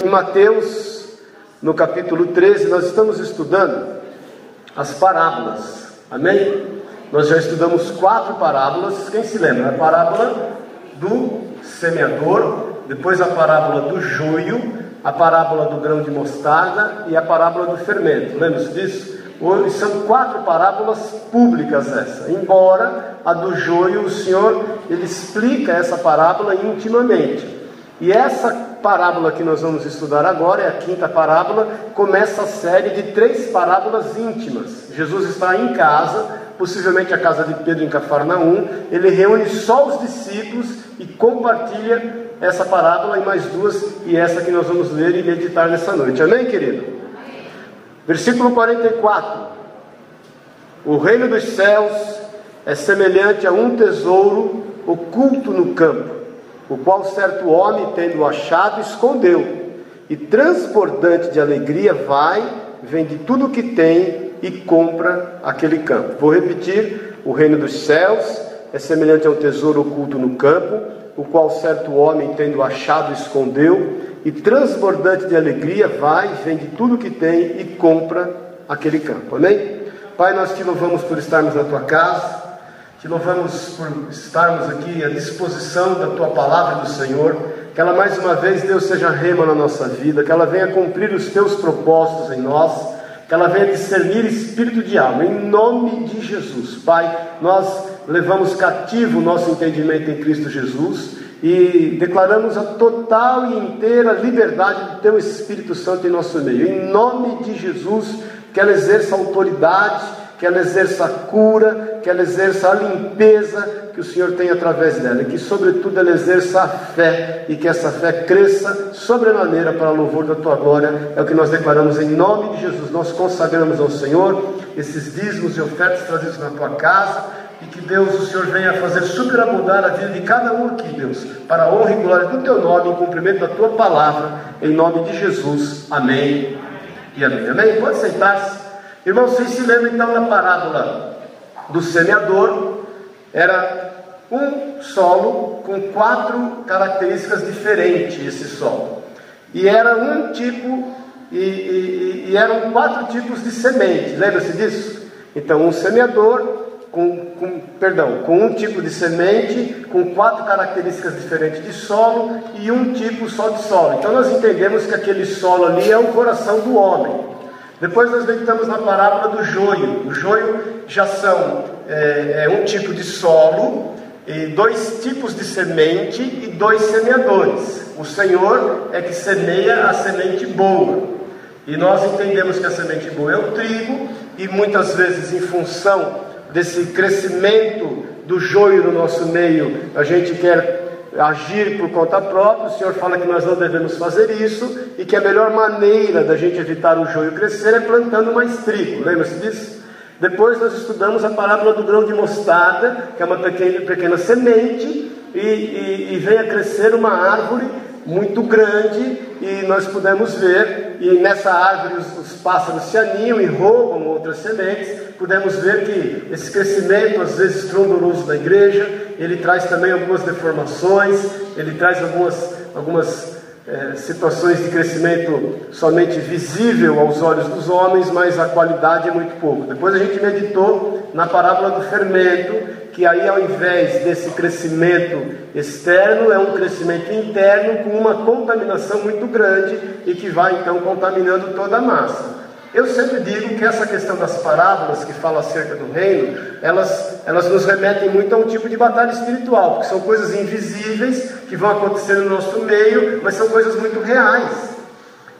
Em Mateus, no capítulo 13, nós estamos estudando as parábolas. Amém? Nós já estudamos quatro parábolas. Quem se lembra? A parábola do semeador, depois a parábola do joio, a parábola do grão de mostarda e a parábola do fermento. Lembra-se disso? Hoje são quatro parábolas públicas essa. Embora a do joio, o Senhor ele explica essa parábola intimamente. E essa parábola que nós vamos estudar agora, é a quinta parábola, começa a série de três parábolas íntimas. Jesus está em casa, possivelmente a casa de Pedro em Cafarnaum, ele reúne só os discípulos e compartilha essa parábola e mais duas, e essa que nós vamos ler e meditar nessa noite. Amém, querido? Versículo 44. O reino dos céus é semelhante a um tesouro oculto no campo o qual certo homem, tendo achado, escondeu, e transbordante de alegria, vai, vende tudo o que tem e compra aquele campo. Vou repetir: o reino dos céus é semelhante a um tesouro oculto no campo, o qual certo homem, tendo achado, escondeu, e transbordante de alegria, vai, vende tudo o que tem e compra aquele campo. Amém? Pai, nós te louvamos por estarmos na tua casa. Te louvamos por estarmos aqui à disposição da tua palavra do Senhor. Que ela mais uma vez, Deus, seja rema na nossa vida, que ela venha cumprir os teus propósitos em nós, que ela venha discernir espírito de alma, em nome de Jesus. Pai, nós levamos cativo o nosso entendimento em Cristo Jesus e declaramos a total e inteira liberdade do teu Espírito Santo em nosso meio. Em nome de Jesus, que ela exerça autoridade que ela exerça a cura, que ela exerça a limpeza que o Senhor tem através dela, e que, sobretudo, ela exerça a fé, e que essa fé cresça sobremaneira para louvor da tua glória. É o que nós declaramos em nome de Jesus. Nós consagramos ao Senhor esses dízimos e ofertas trazidos na tua casa, e que Deus, o Senhor, venha fazer superabundar a vida de cada um aqui, Deus, para a honra e glória do teu nome, em cumprimento da tua palavra, em nome de Jesus. Amém e amém. Amém? Pode sentar-se. Irmãos, vocês se lembram então da parábola do semeador? Era um solo com quatro características diferentes, esse solo. E era um tipo, e, e, e eram quatro tipos de semente, lembra-se disso? Então, um semeador com, com, perdão, com um tipo de semente, com quatro características diferentes de solo e um tipo só de solo. Então nós entendemos que aquele solo ali é o coração do homem. Depois nós meditamos na parábola do joio. O joio já são é, é um tipo de solo, e dois tipos de semente e dois semeadores. O Senhor é que semeia a semente boa. E nós entendemos que a semente boa é o trigo, e muitas vezes, em função desse crescimento do joio no nosso meio, a gente quer agir por conta própria, o Senhor fala que nós não devemos fazer isso e que a melhor maneira da gente evitar o joio crescer é plantando mais trigo. Lembra-se disso? Depois nós estudamos a parábola do grão de mostarda, que é uma pequena, pequena semente, e, e, e vem a crescer uma árvore muito grande, e nós pudemos ver, e nessa árvore os, os pássaros se aninham e roubam outras sementes, pudemos ver que esse crescimento, às vezes trondoroso da igreja, ele traz também algumas deformações, ele traz algumas, algumas é, situações de crescimento somente visível aos olhos dos homens, mas a qualidade é muito pouco. Depois a gente meditou na parábola do fermento, que aí ao invés desse crescimento externo, é um crescimento interno com uma contaminação muito grande e que vai então contaminando toda a massa. Eu sempre digo que essa questão das parábolas que falam acerca do reino, elas, elas nos remetem muito a um tipo de batalha espiritual, porque são coisas invisíveis que vão acontecer no nosso meio, mas são coisas muito reais.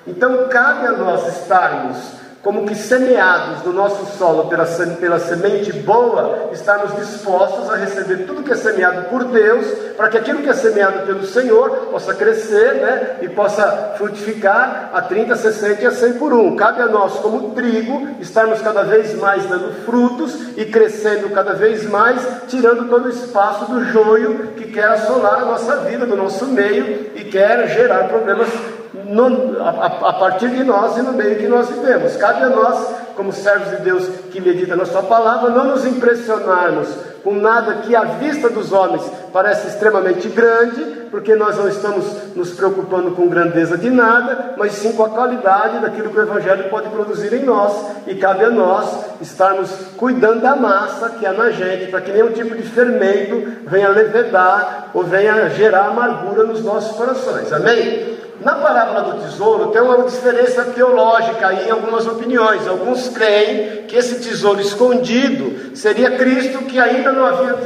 Então cabe a nós estarmos como que semeados no nosso solo pela, pela semente boa, estarmos dispostos a receber tudo que é semeado por Deus, para que aquilo que é semeado pelo Senhor possa crescer né, e possa frutificar a 30, 60 e a 100 por um. Cabe a nós, como trigo, estarmos cada vez mais dando frutos e crescendo cada vez mais, tirando todo o espaço do joio que quer assolar a nossa vida, do nosso meio e quer gerar problemas no, a, a, partir de nós e no meio que nós vivemos. Cabe a nós, como servos de Deus que medita na Sua palavra, não nos impressionarmos com nada que à vista dos homens parece extremamente grande, porque nós não estamos nos preocupando com grandeza de nada, mas sim com a qualidade daquilo que o Evangelho pode produzir em nós, e cabe a nós estarmos cuidando da massa que há na gente, para que nenhum tipo de fermento venha levedar ou venha gerar amargura nos nossos corações. Amém? Na parábola do tesouro tem uma diferença teológica aí em algumas opiniões. Alguns creem que esse tesouro escondido seria Cristo que ainda não havia,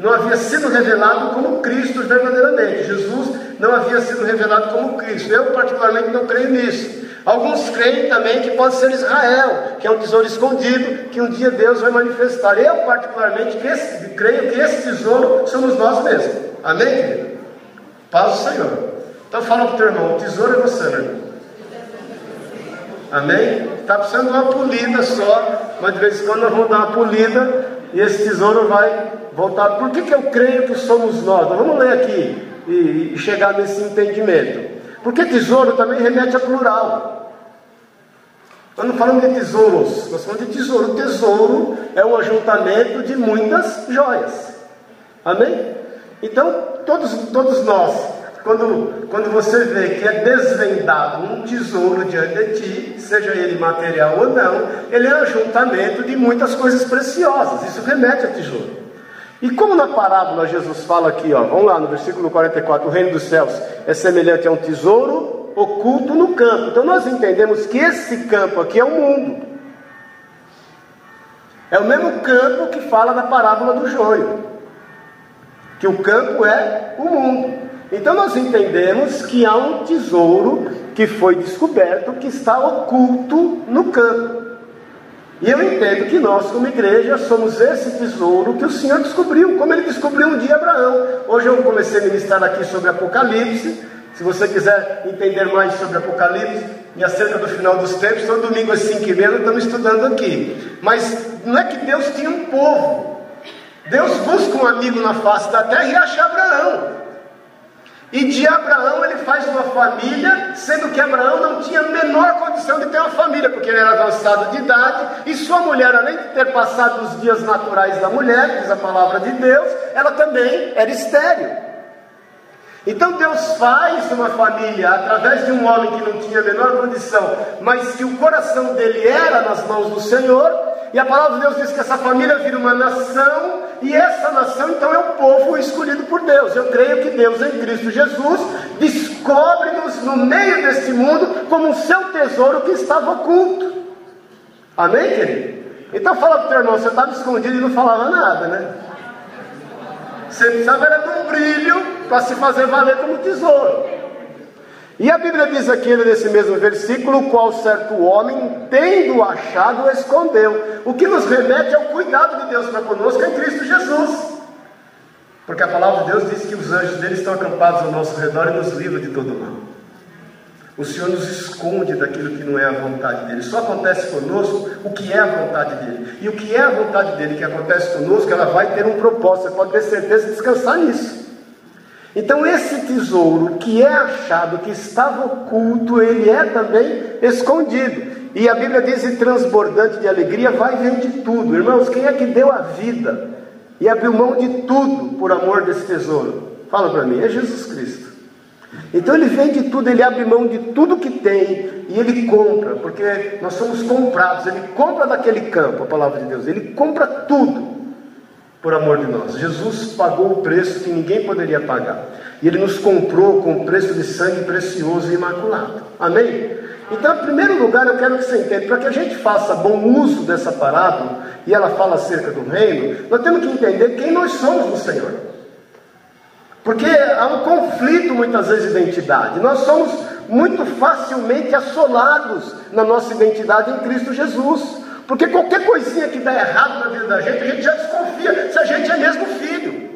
não havia sido revelado como Cristo verdadeiramente. Jesus não havia sido revelado como Cristo. Eu, particularmente, não creio nisso. Alguns creem também que pode ser Israel, que é um tesouro escondido, que um dia Deus vai manifestar. Eu, particularmente, creio que esse tesouro somos nós mesmos. Amém? Paz do Senhor. Então fala para o teu irmão, o tesouro é você, meu irmão. Amém? Está precisando de uma polida só, mas de vez em quando nós vamos dar uma polida e esse tesouro vai voltar. Por que, que eu creio que somos nós? Então, vamos ler aqui e, e chegar nesse entendimento. Porque tesouro também remete a plural. Nós não falamos de tesouros, nós falamos de tesouro. O tesouro é um ajuntamento de muitas joias. Amém? Então, todos, todos nós quando, quando você vê que é desvendado um tesouro diante de ti, seja ele material ou não, ele é um ajuntamento de muitas coisas preciosas. Isso remete a tesouro. E como na parábola Jesus fala aqui, ó, vamos lá no versículo 44, o reino dos céus é semelhante a um tesouro oculto no campo. Então nós entendemos que esse campo aqui é o mundo. É o mesmo campo que fala na parábola do joio. Que o campo é o mundo. Então nós entendemos que há um tesouro que foi descoberto que está oculto no campo. E eu entendo que nós, como igreja, somos esse tesouro que o Senhor descobriu, como ele descobriu um dia Abraão. Hoje eu comecei a ministrar aqui sobre Apocalipse. Se você quiser entender mais sobre Apocalipse e acerca do final dos tempos, todo domingo às 5 e meia estamos estudando aqui. Mas não é que Deus tinha um povo. Deus busca um amigo na face da terra e acha Abraão. E de Abraão ele faz uma família, sendo que Abraão não tinha a menor condição de ter uma família, porque ele era avançado de idade, e sua mulher, além de ter passado os dias naturais da mulher, diz a palavra de Deus, ela também era estéril. Então Deus faz uma família através de um homem que não tinha a menor condição, mas que o coração dele era nas mãos do Senhor, e a palavra de Deus diz que essa família vira uma nação, e essa nação então é o povo escolhido por Deus. Eu creio que Deus em Cristo Jesus descobre-nos no meio deste mundo como o seu tesouro que estava oculto. Amém, querido? Então fala para o teu irmão, você estava escondido e não falava nada, né? Você precisava era de um brilho para se fazer valer como tesouro. E a Bíblia diz aqui nesse mesmo versículo, qual certo homem, tendo achado, escondeu. O que nos remete ao cuidado de Deus para conosco em Cristo Jesus. Porque a palavra de Deus diz que os anjos dele estão acampados ao nosso redor e nos livram de todo mal. O Senhor nos esconde daquilo que não é a vontade dele. Só acontece conosco o que é a vontade dele. E o que é a vontade dele que acontece conosco, ela vai ter um propósito. Você pode ter certeza de descansar nisso. Então, esse tesouro que é achado, que estava oculto, ele é também escondido. E a Bíblia diz: e transbordante de alegria, vai e vem de tudo. Irmãos, quem é que deu a vida e abriu mão de tudo por amor desse tesouro? Fala para mim, é Jesus Cristo. Então ele vende tudo, ele abre mão de tudo que tem e ele compra, porque nós somos comprados. Ele compra daquele campo, a palavra de Deus, ele compra tudo por amor de nós. Jesus pagou o preço que ninguém poderia pagar. E ele nos comprou com o preço de sangue precioso e imaculado. Amém? Então, em primeiro lugar, eu quero que você entenda, para que a gente faça bom uso dessa parábola, e ela fala acerca do reino, nós temos que entender quem nós somos no Senhor. Porque há um conflito muitas vezes de identidade. Nós somos muito facilmente assolados na nossa identidade em Cristo Jesus. Porque qualquer coisinha que dá errado na vida da gente, a gente já desconfia se a gente é mesmo filho.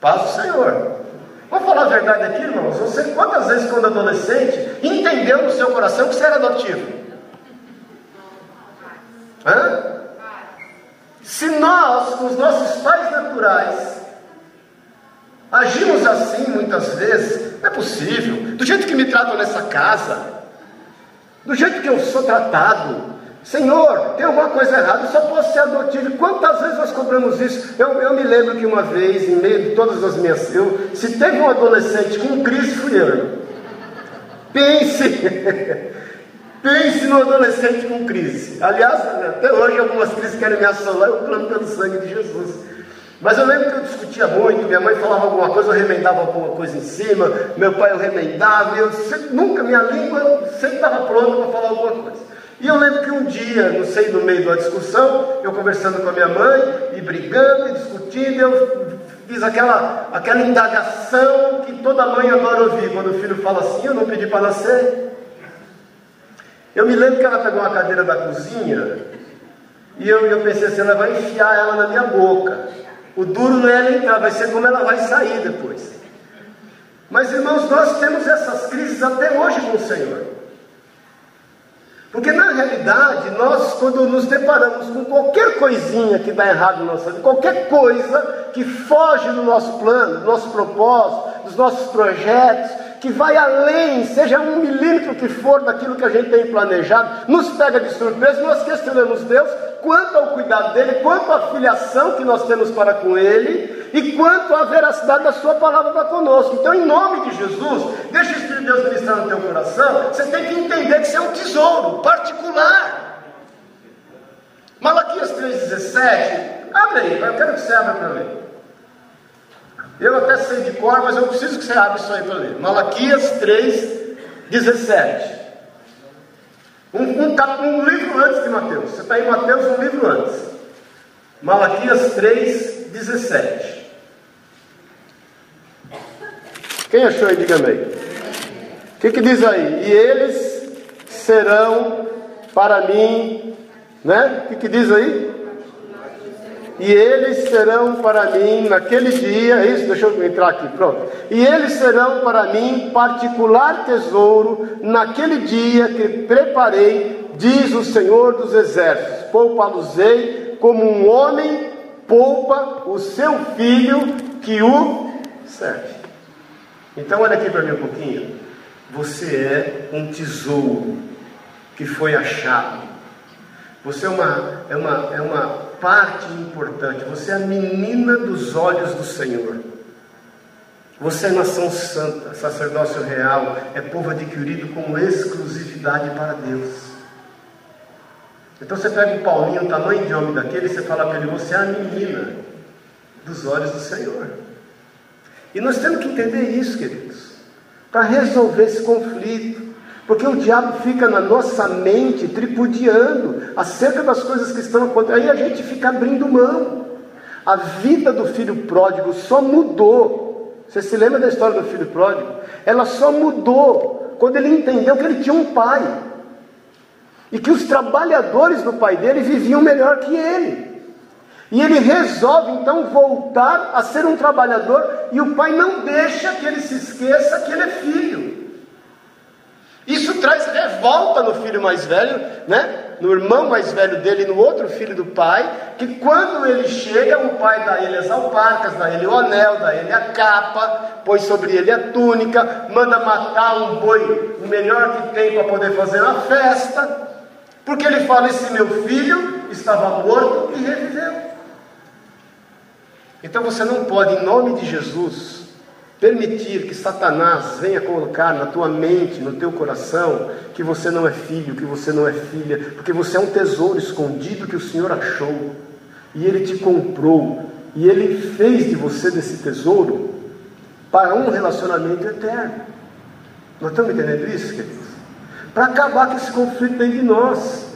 Paz do Senhor. Vamos falar a verdade aqui, irmãos. Você, quantas vezes, quando adolescente, entendeu no seu coração que você era adotivo? Hã? Se nós, com os nossos pais naturais, Agimos assim muitas vezes, não é possível. Do jeito que me tratam nessa casa, do jeito que eu sou tratado, Senhor, tem alguma coisa errada, só posso ser adotivo. Quantas vezes nós cobramos isso? Eu, eu me lembro que uma vez, em meio de todas as minhas. Eu, se teve um adolescente com crise, fui eu. Pense, pense no adolescente com crise. Aliás, até hoje algumas crises querem me assolar, eu clamo pelo sangue de Jesus. Mas eu lembro que eu discutia muito, minha mãe falava alguma coisa, eu remendava alguma coisa em cima, meu pai eu remendava, eu sempre, nunca, minha língua sempre estava pronta para falar alguma coisa. E eu lembro que um dia, não sei, no meio de uma discussão, eu conversando com a minha mãe, e brigando, e discutindo, eu fiz aquela, aquela indagação que toda mãe adora ouvir, quando o filho fala assim, eu não pedi para nascer. Eu me lembro que ela pegou uma cadeira da cozinha, e eu, eu pensei assim, ela vai enfiar ela na minha boca. O duro não é ela entrar, vai ser como ela vai sair depois. Mas irmãos, nós temos essas crises até hoje com o Senhor. Porque na realidade, nós, quando nos deparamos com qualquer coisinha que dá errado na nossa vida, qualquer coisa que foge do nosso plano, do nosso propósito, dos nossos projetos, que vai além, seja um milímetro que for daquilo que a gente tem planejado, nos pega de surpresa, nós questionamos Deus quanto ao cuidado dele, quanto à filiação que nós temos para com ele e quanto à veracidade da sua palavra para conosco. Então, em nome de Jesus, deixa o Espírito de Deus ministrar no teu coração, você tem que entender que isso é um tesouro particular. Malaquias 3,17, abre aí, eu quero que você abra para ler. Eu até sei de cor, mas eu preciso que você abra isso aí para ler. Malaquias 3, 17. Um, um, um, livro antes de Mateus. Você está em Mateus, um livro antes. Malaquias 3, 17. Quem achou aí, diga amém. O que, que diz aí? E eles serão para mim, né? O que, que diz aí? e eles serão para mim naquele dia, é isso, deixa eu entrar aqui, pronto. E eles serão para mim particular tesouro naquele dia que preparei, diz o Senhor dos Exércitos. Poupa-los-ei como um homem poupa o seu filho que o serve. Então, olha aqui para mim um pouquinho. Você é um tesouro que foi achado. Você é uma, é uma, é uma parte importante. Você é a menina dos olhos do Senhor. Você é nação santa, sacerdócio real, é povo adquirido com exclusividade para Deus. Então você pega um Paulinho, o tamanho de homem daquele, e você fala para ele: Você é a menina dos olhos do Senhor. E nós temos que entender isso, queridos, para resolver esse conflito. Porque o diabo fica na nossa mente tripudiando acerca das coisas que estão acontecendo. Aí a gente fica abrindo mão. A vida do filho pródigo só mudou. Você se lembra da história do filho pródigo? Ela só mudou quando ele entendeu que ele tinha um pai. E que os trabalhadores do pai dele viviam melhor que ele. E ele resolve então voltar a ser um trabalhador, e o pai não deixa que ele se esqueça que ele é filho. Isso traz revolta no filho mais velho, né? no irmão mais velho dele, no outro filho do pai, que quando ele chega, o pai dá ele as alparcas, dá ele o anel, dá ele a capa, põe sobre ele a túnica, manda matar um boi, o melhor que tem para poder fazer uma festa, porque ele fala: Esse meu filho estava morto e reviveu. Então você não pode, em nome de Jesus, permitir que Satanás venha colocar na tua mente, no teu coração, que você não é filho, que você não é filha, porque você é um tesouro escondido que o Senhor achou, e Ele te comprou, e Ele fez de você desse tesouro para um relacionamento eterno. Nós estamos entendendo isso, queridos? Para acabar com esse conflito dentro de nós,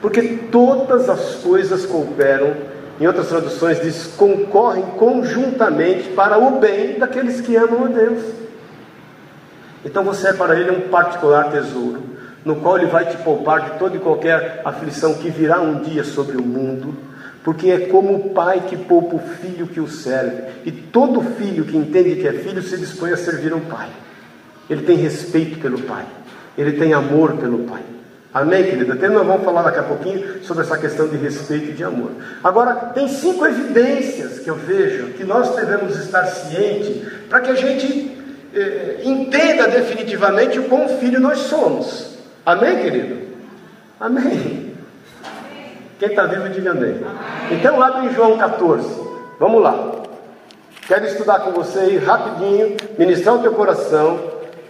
porque todas as coisas cooperam em outras traduções diz concorrem conjuntamente para o bem daqueles que amam a Deus. Então você é para ele um particular tesouro, no qual ele vai te poupar de toda e qualquer aflição que virá um dia sobre o mundo, porque é como o pai que poupa o filho que o serve, e todo filho que entende que é filho se dispõe a servir ao pai. Ele tem respeito pelo pai, ele tem amor pelo pai. Amém, querida? Até nós vamos falar daqui a pouquinho sobre essa questão de respeito e de amor. Agora, tem cinco evidências que eu vejo que nós devemos estar cientes para que a gente eh, entenda definitivamente o quão filho nós somos. Amém, querido? Amém. Quem está vivo, diga amém. Então, abre em João 14. Vamos lá. Quero estudar com você aí rapidinho, ministrar o teu coração,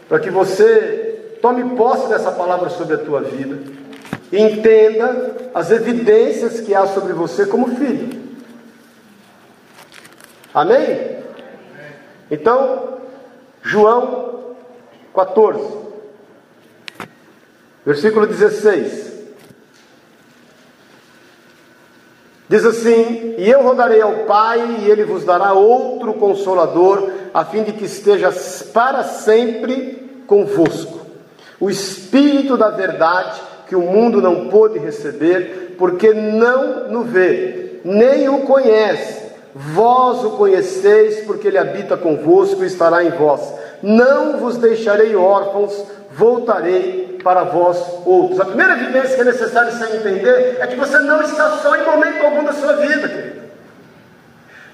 para que você tome posse dessa palavra sobre a tua vida entenda as evidências que há sobre você como filho. Amém? Então, João 14, versículo 16. Diz assim: E eu rogarei ao Pai, e ele vos dará outro consolador, a fim de que esteja para sempre convosco. O Espírito da Verdade, que o mundo não pôde receber, porque não no vê, nem o conhece. Vós o conheceis, porque ele habita convosco e estará em vós. Não vos deixarei órfãos, voltarei para vós outros. A primeira evidência que é necessário você entender é que você não está só em momento algum da sua vida, querido.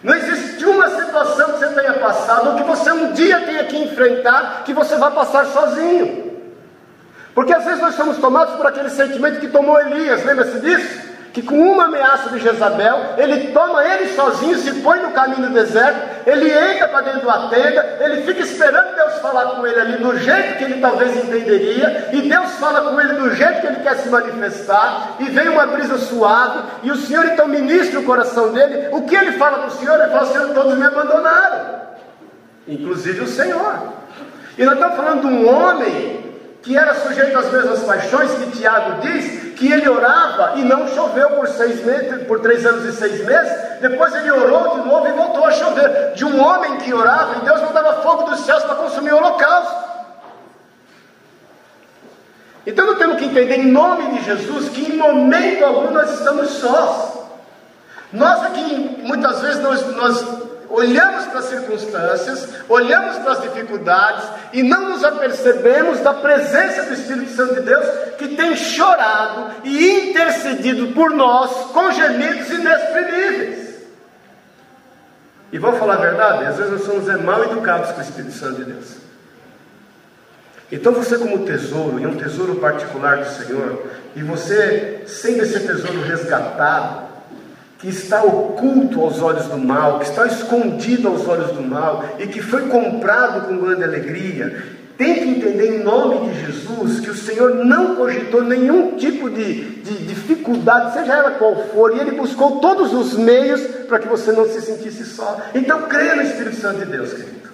Não existe uma situação que você tenha passado ou que você um dia tenha que enfrentar que você vai passar sozinho. Porque às vezes nós somos tomados por aquele sentimento que tomou Elias, lembra-se disso? que com uma ameaça de Jezabel, ele toma ele sozinho, se põe no caminho do deserto, ele entra para dentro da tenda, ele fica esperando Deus falar com ele ali do jeito que ele talvez entenderia, e Deus fala com ele do jeito que ele quer se manifestar, e vem uma brisa suave, e o Senhor então ministra o coração dele. O que ele fala para o Senhor? Ele fala: Senhor, todos me abandonaram, inclusive o Senhor. E nós estamos falando de um homem que era sujeito às mesmas paixões que Tiago diz, que ele orava e não choveu por seis meses, por três anos e seis meses, depois ele orou de novo e voltou a chover. De um homem que orava e Deus mandava fogo dos céus para consumir o holocausto. Então nós temos que entender em nome de Jesus que em momento algum nós estamos sós. Nós aqui muitas vezes nós, nós olhamos para as circunstâncias, olhamos para as dificuldades e não nos apercebemos da presença do Espírito Santo de Deus que tem chorado e intercedido por nós com gemidos inexprimíveis. E vou falar a verdade, às vezes nós somos é, mal educados com o Espírito Santo de Deus. Então você como tesouro, e um tesouro particular do Senhor, e você sendo esse tesouro resgatado, que está oculto aos olhos do mal, que está escondido aos olhos do mal e que foi comprado com grande alegria. Tem que entender em nome de Jesus que o Senhor não cogitou nenhum tipo de, de dificuldade, seja ela qual for, e Ele buscou todos os meios para que você não se sentisse só. Então creia no Espírito Santo de Deus, querido.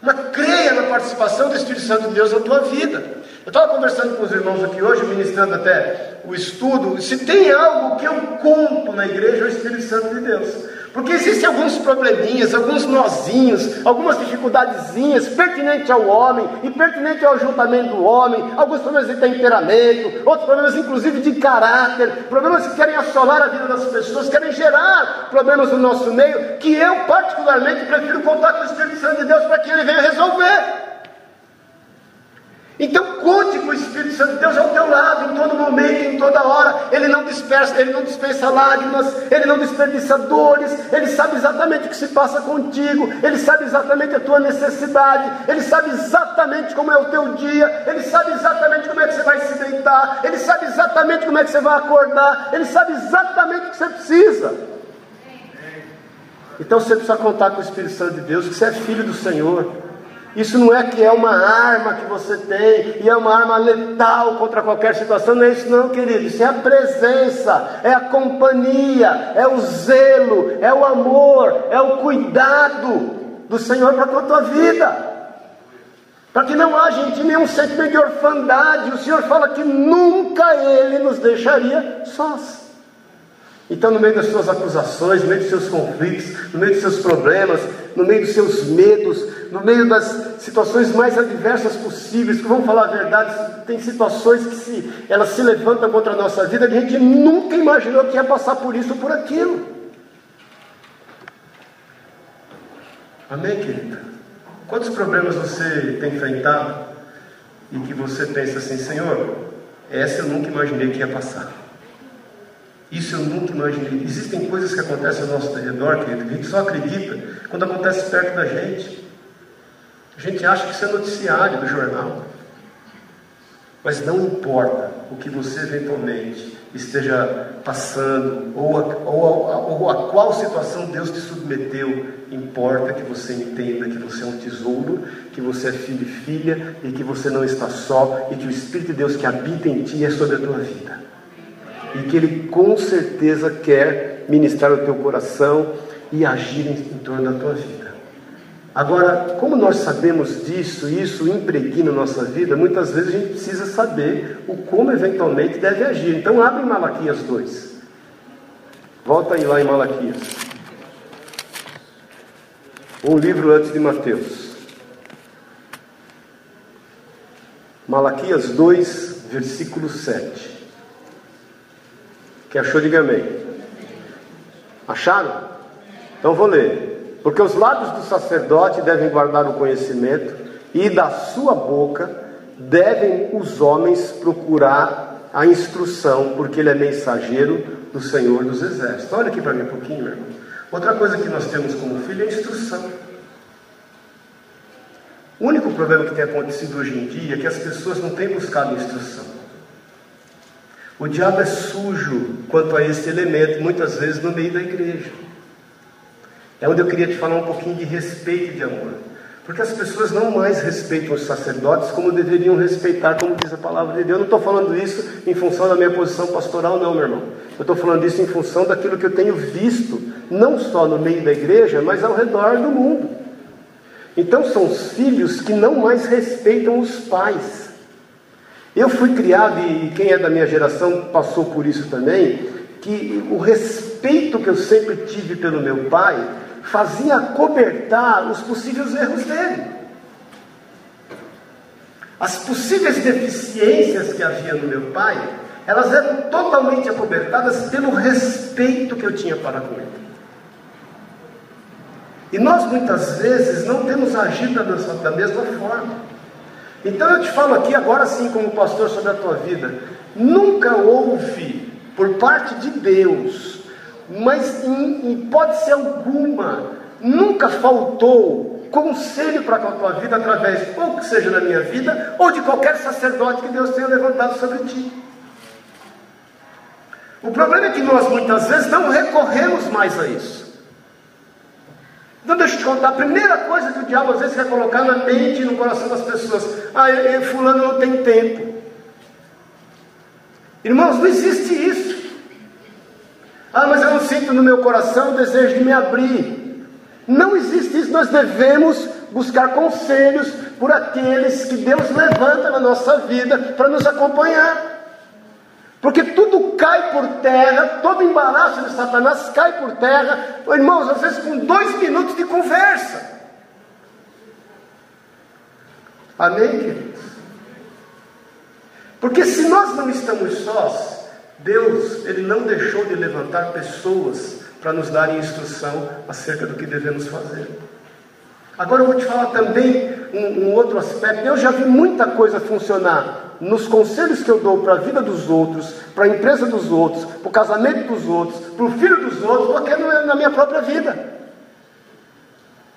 Mas creia na participação do Espírito Santo de Deus na tua vida. Eu estava conversando com os irmãos aqui hoje, ministrando até o estudo. Se tem algo que eu conto na igreja, é o Espírito Santo de Deus. Porque existem alguns probleminhas, alguns nozinhos, algumas dificuldadezinhas pertinentes ao homem e pertinente ao ajuntamento do homem, alguns problemas de temperamento, outros problemas inclusive de caráter, problemas que querem assolar a vida das pessoas, querem gerar problemas no nosso meio, que eu particularmente prefiro contar com o Espírito Santo de Deus para que ele venha resolver. Então conte com o Espírito Santo de Deus ao teu lado, em todo momento, em toda hora. Ele não dispersa, ele não dispensa lágrimas, ele não desperdiça dores, ele sabe exatamente o que se passa contigo, ele sabe exatamente a tua necessidade, ele sabe exatamente como é o teu dia, ele sabe exatamente como é que você vai se deitar, ele sabe exatamente como é que você vai acordar, ele sabe exatamente o que você precisa. Então você precisa contar com o Espírito Santo de Deus, que você é filho do Senhor. Isso não é que é uma arma que você tem e é uma arma letal contra qualquer situação, não é isso não, querido. Isso é a presença, é a companhia, é o zelo, é o amor, é o cuidado do Senhor para com a tua vida. Para que não haja em ti nenhum sentimento de orfandade. O Senhor fala que nunca Ele nos deixaria sós. Então, no meio das suas acusações, no meio dos seus conflitos, no meio dos seus problemas, no meio dos seus medos, no meio das situações mais adversas possíveis, que vamos falar a verdade, tem situações que se, elas se levantam contra a nossa vida, que a gente nunca imaginou que ia passar por isso ou por aquilo. Amém, querida? Quantos problemas você tem enfrentado e que você pensa assim, Senhor, essa eu nunca imaginei que ia passar. Isso eu nunca imaginei. Existem coisas que acontecem ao nosso redor, querido, que a gente só acredita quando acontece perto da gente. A gente acha que isso é noticiário do jornal. Mas não importa o que você eventualmente esteja passando, ou a, ou, a, ou a qual situação Deus te submeteu, importa que você entenda que você é um tesouro, que você é filho e filha, e que você não está só, e que o Espírito de Deus que habita em ti é sobre a tua vida. E que Ele com certeza quer ministrar o teu coração e agir em, em torno da tua vida. Agora, como nós sabemos disso, isso impregna nossa vida, muitas vezes a gente precisa saber o como eventualmente deve agir. Então, abre Malaquias 2. Volta aí lá em Malaquias. Um livro antes de Mateus. Malaquias 2, versículo 7. Que achou, diga amém. Acharam? Então vou ler. Porque os lábios do sacerdote devem guardar o conhecimento, e da sua boca devem os homens procurar a instrução, porque ele é mensageiro do Senhor dos Exércitos. Olha aqui para mim um pouquinho, meu irmão. Outra coisa que nós temos como filho é a instrução. O único problema que tem acontecido hoje em dia é que as pessoas não têm buscado instrução. O diabo é sujo quanto a esse elemento, muitas vezes no meio da igreja. É onde eu queria te falar um pouquinho de respeito e de amor. Porque as pessoas não mais respeitam os sacerdotes como deveriam respeitar, como diz a palavra de Deus. Eu não estou falando isso em função da minha posição pastoral, não, meu irmão. Eu estou falando isso em função daquilo que eu tenho visto, não só no meio da igreja, mas ao redor do mundo. Então são os filhos que não mais respeitam os pais. Eu fui criado, e quem é da minha geração passou por isso também, que o respeito que eu sempre tive pelo meu pai fazia cobertar os possíveis erros dele. As possíveis deficiências que havia no meu pai, elas eram totalmente acobertadas pelo respeito que eu tinha para com ele. E nós muitas vezes não temos agido da mesma forma. Então eu te falo aqui agora sim como pastor sobre a tua vida. Nunca houve por parte de Deus mas em hipótese alguma, nunca faltou conselho para a tua vida através, ou que seja na minha vida, ou de qualquer sacerdote que Deus tenha levantado sobre ti. O problema é que nós muitas vezes não recorremos mais a isso. Então deixa eu te contar, a primeira coisa que o diabo às vezes quer colocar na mente e no coração das pessoas, ah, fulano não tem tempo. Irmãos, não existe isso. Ah, mas eu não sinto no meu coração o desejo de me abrir. Não existe isso, nós devemos buscar conselhos por aqueles que Deus levanta na nossa vida para nos acompanhar. Porque tudo cai por terra, todo embaraço de Satanás cai por terra, irmãos, às vezes com dois minutos de conversa. Amém, queridos? Porque se nós não estamos sós, Deus, Ele não deixou de levantar pessoas para nos darem instrução acerca do que devemos fazer. Agora eu vou te falar também um, um, outro aspecto. Eu já vi muita coisa funcionar nos conselhos que eu dou para a vida dos outros, para a empresa dos outros, para o casamento dos outros, para o filho dos outros, do que na minha própria vida.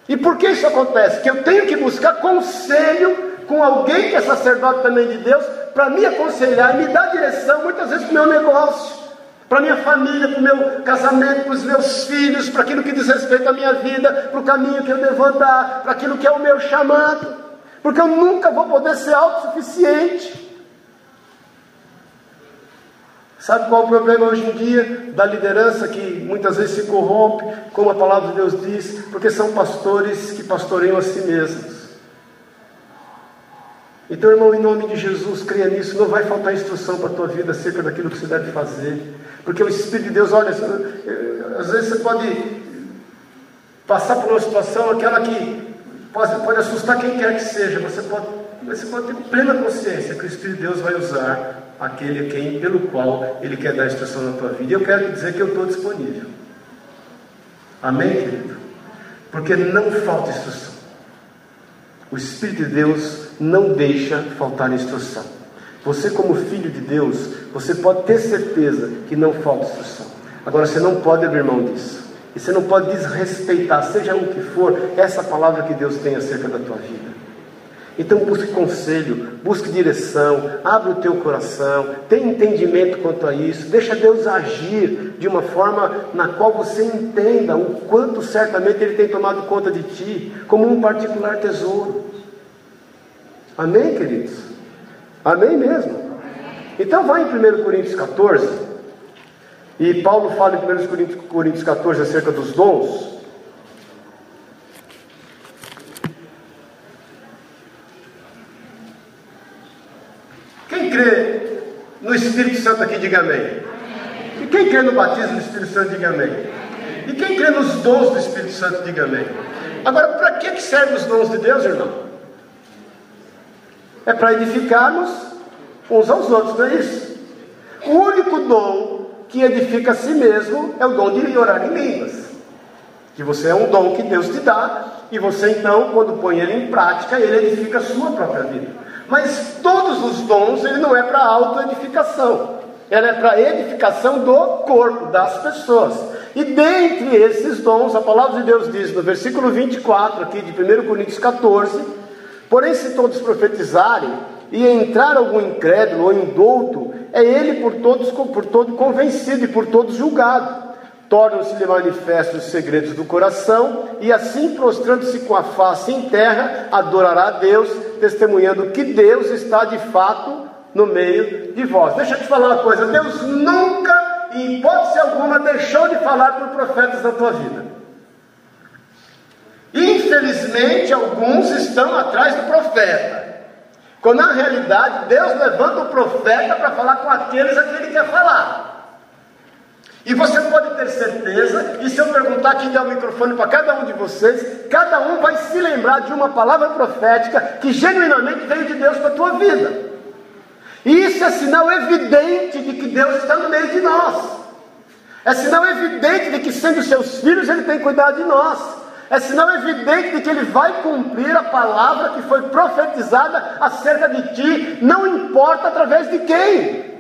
E por que isso acontece? Que eu tenho que buscar conselho com alguém que é sacerdote também de Deus, para me aconselhar me dar direção, muitas vezes, para o meu negócio, para a minha família, para o meu casamento, para os meus filhos, para aquilo que diz respeito à minha vida, para o caminho que eu devo andar, para aquilo que é o meu chamado, porque eu nunca vou poder ser autossuficiente. Sabe qual é o problema hoje em dia da liderança que muitas vezes se corrompe, como a palavra de Deus diz, porque são pastores que pastoreiam a si mesmos. Então, irmão, em nome de Jesus, creia nisso. Não vai faltar instrução para a tua vida acerca daquilo que você deve fazer. Porque o Espírito de Deus, olha, às vezes você pode passar por uma situação, aquela que pode, pode assustar quem quer que seja. Você pode, você pode ter plena consciência que o Espírito de Deus vai usar aquele quem, pelo qual Ele quer dar instrução na tua vida. E eu quero te dizer que eu estou disponível. Amém, querido? Porque não falta instrução. O Espírito de Deus não deixa faltar instrução. Você, como filho de Deus, você pode ter certeza que não falta instrução. Agora, você não pode abrir mão disso. E você não pode desrespeitar, seja o que for, essa palavra que Deus tem acerca da tua vida. Então busque conselho, busque direção, abre o teu coração, tenha entendimento quanto a isso, deixa Deus agir de uma forma na qual você entenda o quanto certamente Ele tem tomado conta de ti, como um particular tesouro. Amém, queridos? Amém mesmo? Então vai em 1 Coríntios 14, e Paulo fala em 1 Coríntios 14 acerca dos dons. Crê no Espírito Santo aqui, diga amém. E quem crê no batismo do Espírito Santo, diga amém. E quem crê nos dons do Espírito Santo, diga amém. Agora, para que, que servem os dons de Deus, irmão? É para edificarmos uns aos outros, não é isso? O único dom que edifica a si mesmo é o dom de orar em línguas. Que você é um dom que Deus te dá, e você então, quando põe ele em prática, ele edifica a sua própria vida. Mas todos os dons, ele não é para autoedificação, ela é para edificação do corpo, das pessoas. E dentre esses dons, a palavra de Deus diz no versículo 24 aqui de 1 Coríntios 14: Porém, se todos profetizarem, e entrar algum incrédulo ou indouto, é ele por todos por todo convencido e por todos julgado tornam-se-lhe manifestos os segredos do coração, e assim, prostrando-se com a face em terra, adorará a Deus, testemunhando que Deus está de fato no meio de vós. Deixa eu te falar uma coisa: Deus nunca, em hipótese alguma, deixou de falar por profetas da tua vida. Infelizmente, alguns estão atrás do profeta. Quando na realidade Deus levanta o profeta para falar com aqueles a quem ele quer falar. E você pode ter certeza, e se eu perguntar aqui der o microfone para cada um de vocês, cada um vai se lembrar de uma palavra profética que genuinamente veio de Deus para a tua vida. E isso é sinal evidente de que Deus está no meio de nós. É sinal evidente de que, sendo seus filhos, Ele tem cuidado de nós. É sinal evidente de que Ele vai cumprir a palavra que foi profetizada acerca de ti, não importa através de quem.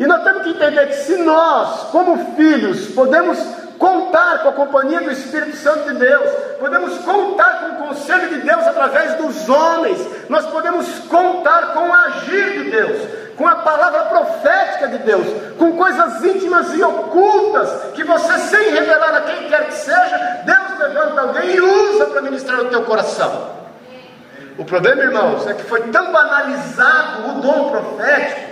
E nós temos que entender que se nós, como filhos, podemos contar com a companhia do Espírito Santo de Deus, podemos contar com o conselho de Deus através dos homens, nós podemos contar com o agir de Deus, com a palavra profética de Deus, com coisas íntimas e ocultas que você, sem revelar a quem quer que seja, Deus levanta alguém e usa para ministrar no teu coração. O problema, irmãos, é que foi tão banalizado o dom profético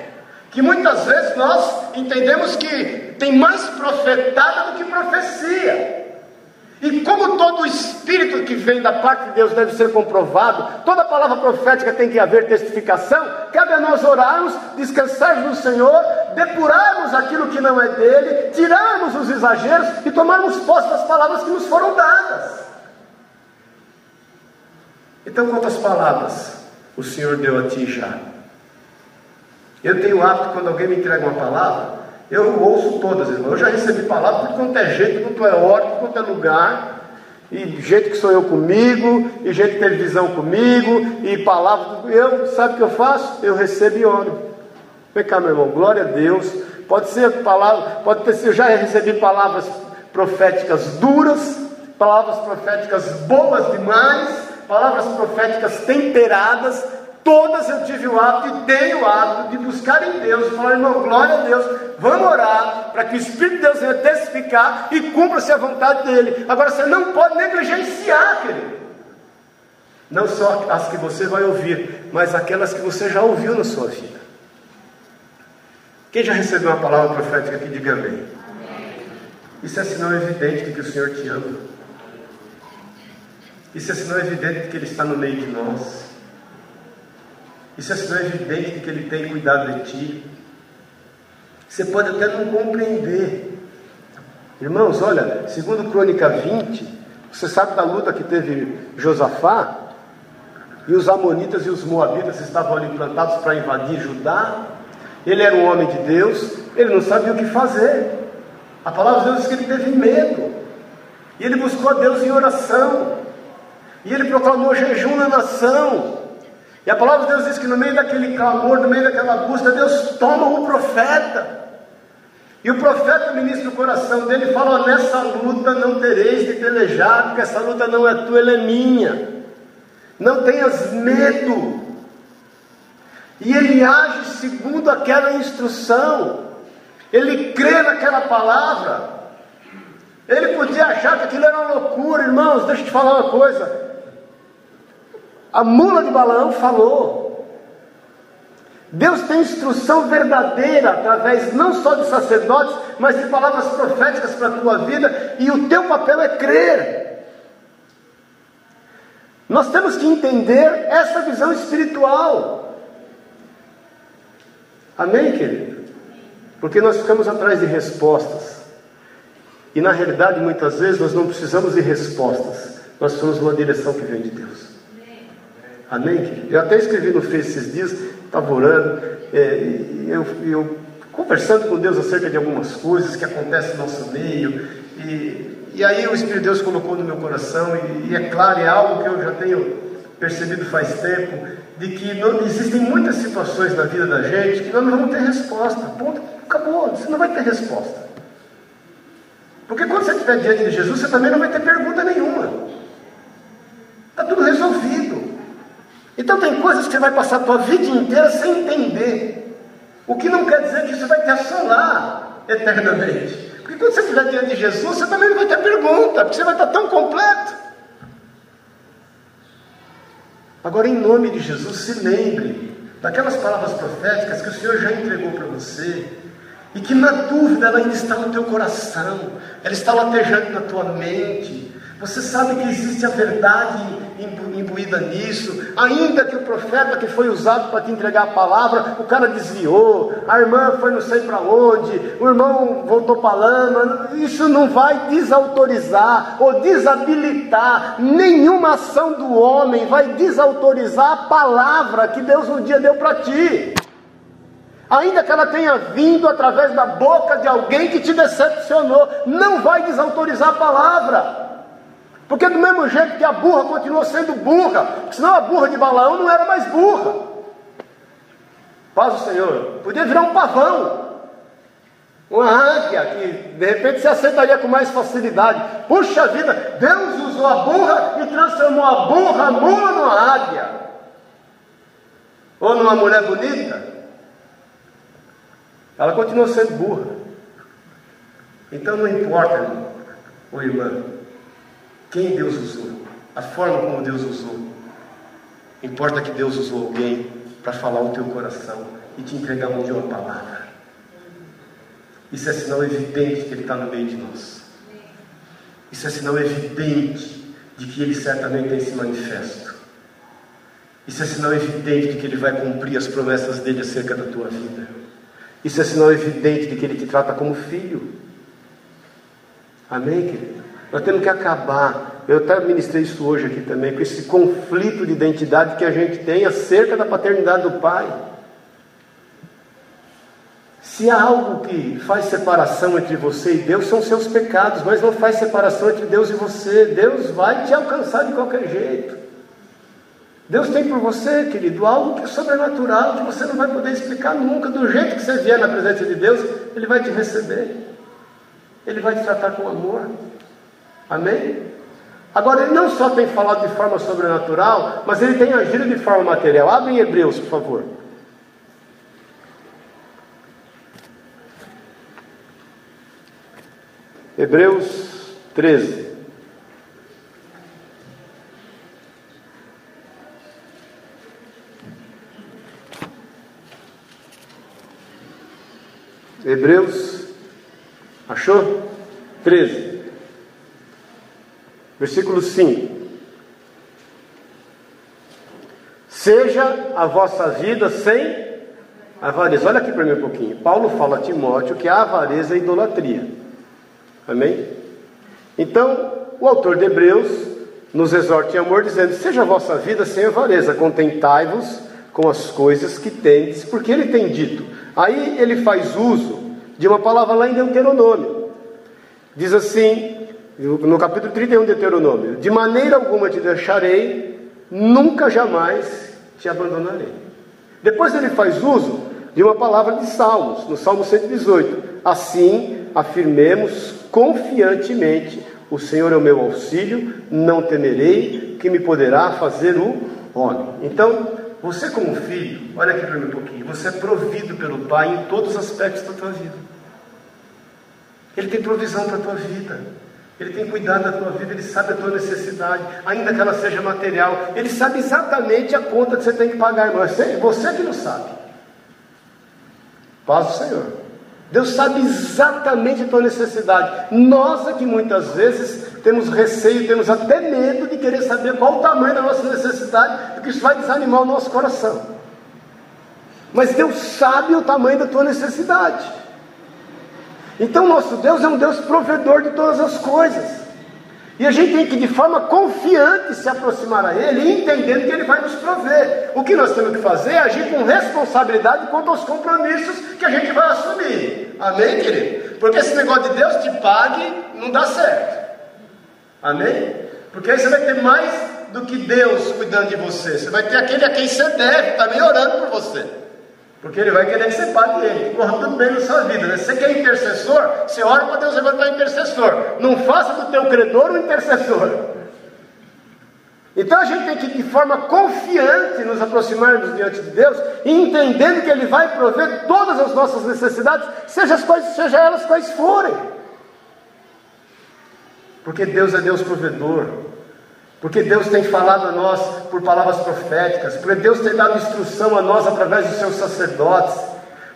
que muitas vezes nós entendemos que tem mais profetada do que profecia. E como todo espírito que vem da parte de Deus deve ser comprovado, toda palavra profética tem que haver testificação, cabe a nós orarmos, descansarmos no Senhor, depurarmos aquilo que não é dele, tirarmos os exageros e tomarmos posse das palavras que nos foram dadas. Então, quantas palavras o Senhor deu a ti já? Eu tenho o hábito, quando alguém me entrega uma palavra, eu ouço todas, irmão. Eu já recebi palavra por quanto é jeito, quanto é hora, quanto é lugar. E gente que sou eu comigo, e gente que teve visão comigo, e palavra. Eu, sabe o que eu faço? Eu recebo e oro. Vem cá, meu irmão, glória a Deus. Pode ser palavra, pode ter sido, eu já recebi palavras proféticas duras, palavras proféticas boas demais, palavras proféticas temperadas, Todas eu tive o hábito e tenho o hábito de buscar em Deus, falar, irmão, glória a Deus, vamos orar para que o Espírito de Deus venha testificar e cumpra-se a vontade dele. Agora você não pode negligenciar, querido. Não só as que você vai ouvir, mas aquelas que você já ouviu na sua vida. Quem já recebeu uma palavra profética aqui, diga amém. Isso é sinal evidente de que o Senhor te ama. Isso é sinal evidente de que Ele está no meio de nós. Isso é sinal evidente de que Ele tem cuidado de ti. Você pode até não compreender. Irmãos, olha, segundo Crônica 20, você sabe da luta que teve Josafá? E os amonitas e os moabitas estavam ali plantados para invadir Judá. Ele era um homem de Deus, ele não sabia o que fazer. A palavra de Deus diz que ele teve medo. E ele buscou a Deus em oração. E ele proclamou jejum na nação. E a palavra de Deus diz que no meio daquele clamor, no meio daquela busca, Deus toma o profeta. E o profeta ministra o coração dele e fala: Nessa luta não tereis de pelejar, porque essa luta não é tua, ela é minha. Não tenhas medo. E ele age segundo aquela instrução. Ele crê naquela palavra. Ele podia achar que aquilo era uma loucura, irmãos. Deixa eu te falar uma coisa. A mula de Balaão falou. Deus tem instrução verdadeira através não só de sacerdotes, mas de palavras proféticas para a tua vida, e o teu papel é crer. Nós temos que entender essa visão espiritual. Amém, querido? Porque nós ficamos atrás de respostas. E na realidade, muitas vezes, nós não precisamos de respostas, nós de uma direção que vem de Deus. Amém? Eu até escrevi no Face esses dias, estava orando, é, eu, eu conversando com Deus acerca de algumas coisas que acontecem no nosso meio, e, e aí o Espírito de Deus colocou no meu coração, e, e é claro, é algo que eu já tenho percebido faz tempo, de que não, existem muitas situações na vida da gente que nós não vamos ter resposta. Ponto, acabou, você não vai ter resposta. Porque quando você estiver diante de Jesus, você também não vai ter pergunta nenhuma. Está tudo resolvido. Então tem coisas que você vai passar a tua vida inteira sem entender. O que não quer dizer que você vai ação lá eternamente. Porque quando você estiver diante de Jesus, você também não vai ter pergunta, porque você vai estar tão completo. Agora, em nome de Jesus, se lembre daquelas palavras proféticas que o Senhor já entregou para você, e que na dúvida ela ainda está no teu coração, ela está latejando na tua mente. Você sabe que existe a verdade imbuída nisso, ainda que o profeta que foi usado para te entregar a palavra, o cara desviou, a irmã foi não sei para onde, o irmão voltou para lama, isso não vai desautorizar ou desabilitar nenhuma ação do homem, vai desautorizar a palavra que Deus um dia deu para ti. Ainda que ela tenha vindo através da boca de alguém que te decepcionou, não vai desautorizar a palavra. Porque do mesmo jeito que a burra continuou sendo burra, senão a burra de Balaão não era mais burra. Paz o Senhor. Podia virar um pavão. Uma águia que de repente se aceitaria com mais facilidade. Puxa vida, Deus usou a burra e transformou a burra mula numa águia. Ou numa mulher bonita. Ela continua sendo burra. Então não importa, irmão, ou irmã, quem Deus usou, a forma como Deus usou. Importa que Deus usou alguém para falar o teu coração e te entregar um dia uma palavra. Isso é sinal evidente que Ele está no meio de nós. Isso é sinal evidente de que Ele certamente tem esse manifesto. Isso é sinal evidente de que Ele vai cumprir as promessas dele acerca da tua vida. Isso é sinal evidente de que Ele te trata como filho. Amém, querido? Nós temos que acabar. Eu até ministrei isso hoje aqui também, com esse conflito de identidade que a gente tem acerca da paternidade do pai. Se há algo que faz separação entre você e Deus, são seus pecados, mas não faz separação entre Deus e você. Deus vai te alcançar de qualquer jeito. Deus tem por você, querido, algo que é sobrenatural, que você não vai poder explicar nunca. Do jeito que você vier na presença de Deus, Ele vai te receber. Ele vai te tratar com amor. Amém? Agora, ele não só tem falado de forma sobrenatural, mas ele tem agido de forma material. Abre em Hebreus, por favor. Hebreus 13. Hebreus, achou? 13. Versículo 5: Seja a vossa vida sem avareza. Olha aqui para mim um pouquinho. Paulo fala a Timóteo que a avareza é idolatria. Amém? Então, o autor de Hebreus nos exorta em amor, dizendo: Seja a vossa vida sem avareza, contentai-vos com as coisas que tendes, porque ele tem dito. Aí ele faz uso de uma palavra lá em Deuteronômio. Diz assim: no capítulo 31 de Deuteronômio: De maneira alguma te deixarei, nunca jamais te abandonarei. Depois ele faz uso de uma palavra de Salmos, no Salmo 118. Assim, afirmemos confiantemente: O Senhor é o meu auxílio, não temerei, que me poderá fazer o homem. Então, você como filho, olha aqui para mim um pouquinho, você é provido pelo Pai em todos os aspectos da tua vida. Ele tem provisão para a tua vida. Ele tem cuidado da tua vida, Ele sabe a tua necessidade, ainda que ela seja material. Ele sabe exatamente a conta que você tem que pagar, irmão. É você que não sabe. Paz do Senhor. Deus sabe exatamente a tua necessidade. Nós é que muitas vezes temos receio, temos até medo de querer saber qual o tamanho da nossa necessidade, porque isso vai desanimar o nosso coração. Mas Deus sabe o tamanho da tua necessidade. Então, nosso Deus é um Deus provedor de todas as coisas. E a gente tem que, de forma confiante, se aproximar a Ele, entendendo que Ele vai nos prover. O que nós temos que fazer é agir com responsabilidade quanto aos compromissos que a gente vai assumir. Amém, querido? Porque esse negócio de Deus te pague não dá certo. Amém? Porque aí você vai ter mais do que Deus cuidando de você. Você vai ter aquele a quem você deve, também orando por você. Porque ele vai querer que você pague ele, corra tudo bem na sua vida. Né? Você quer intercessor? Você ora para Deus levantar intercessor. Não faça do teu credor um intercessor. Então a gente tem que, de forma confiante, nos aproximarmos diante de Deus, entendendo que Ele vai prover todas as nossas necessidades, seja, as coisas, seja elas quais forem. Porque Deus é Deus provedor. Porque Deus tem falado a nós por palavras proféticas, porque Deus tem dado instrução a nós através dos seus sacerdotes,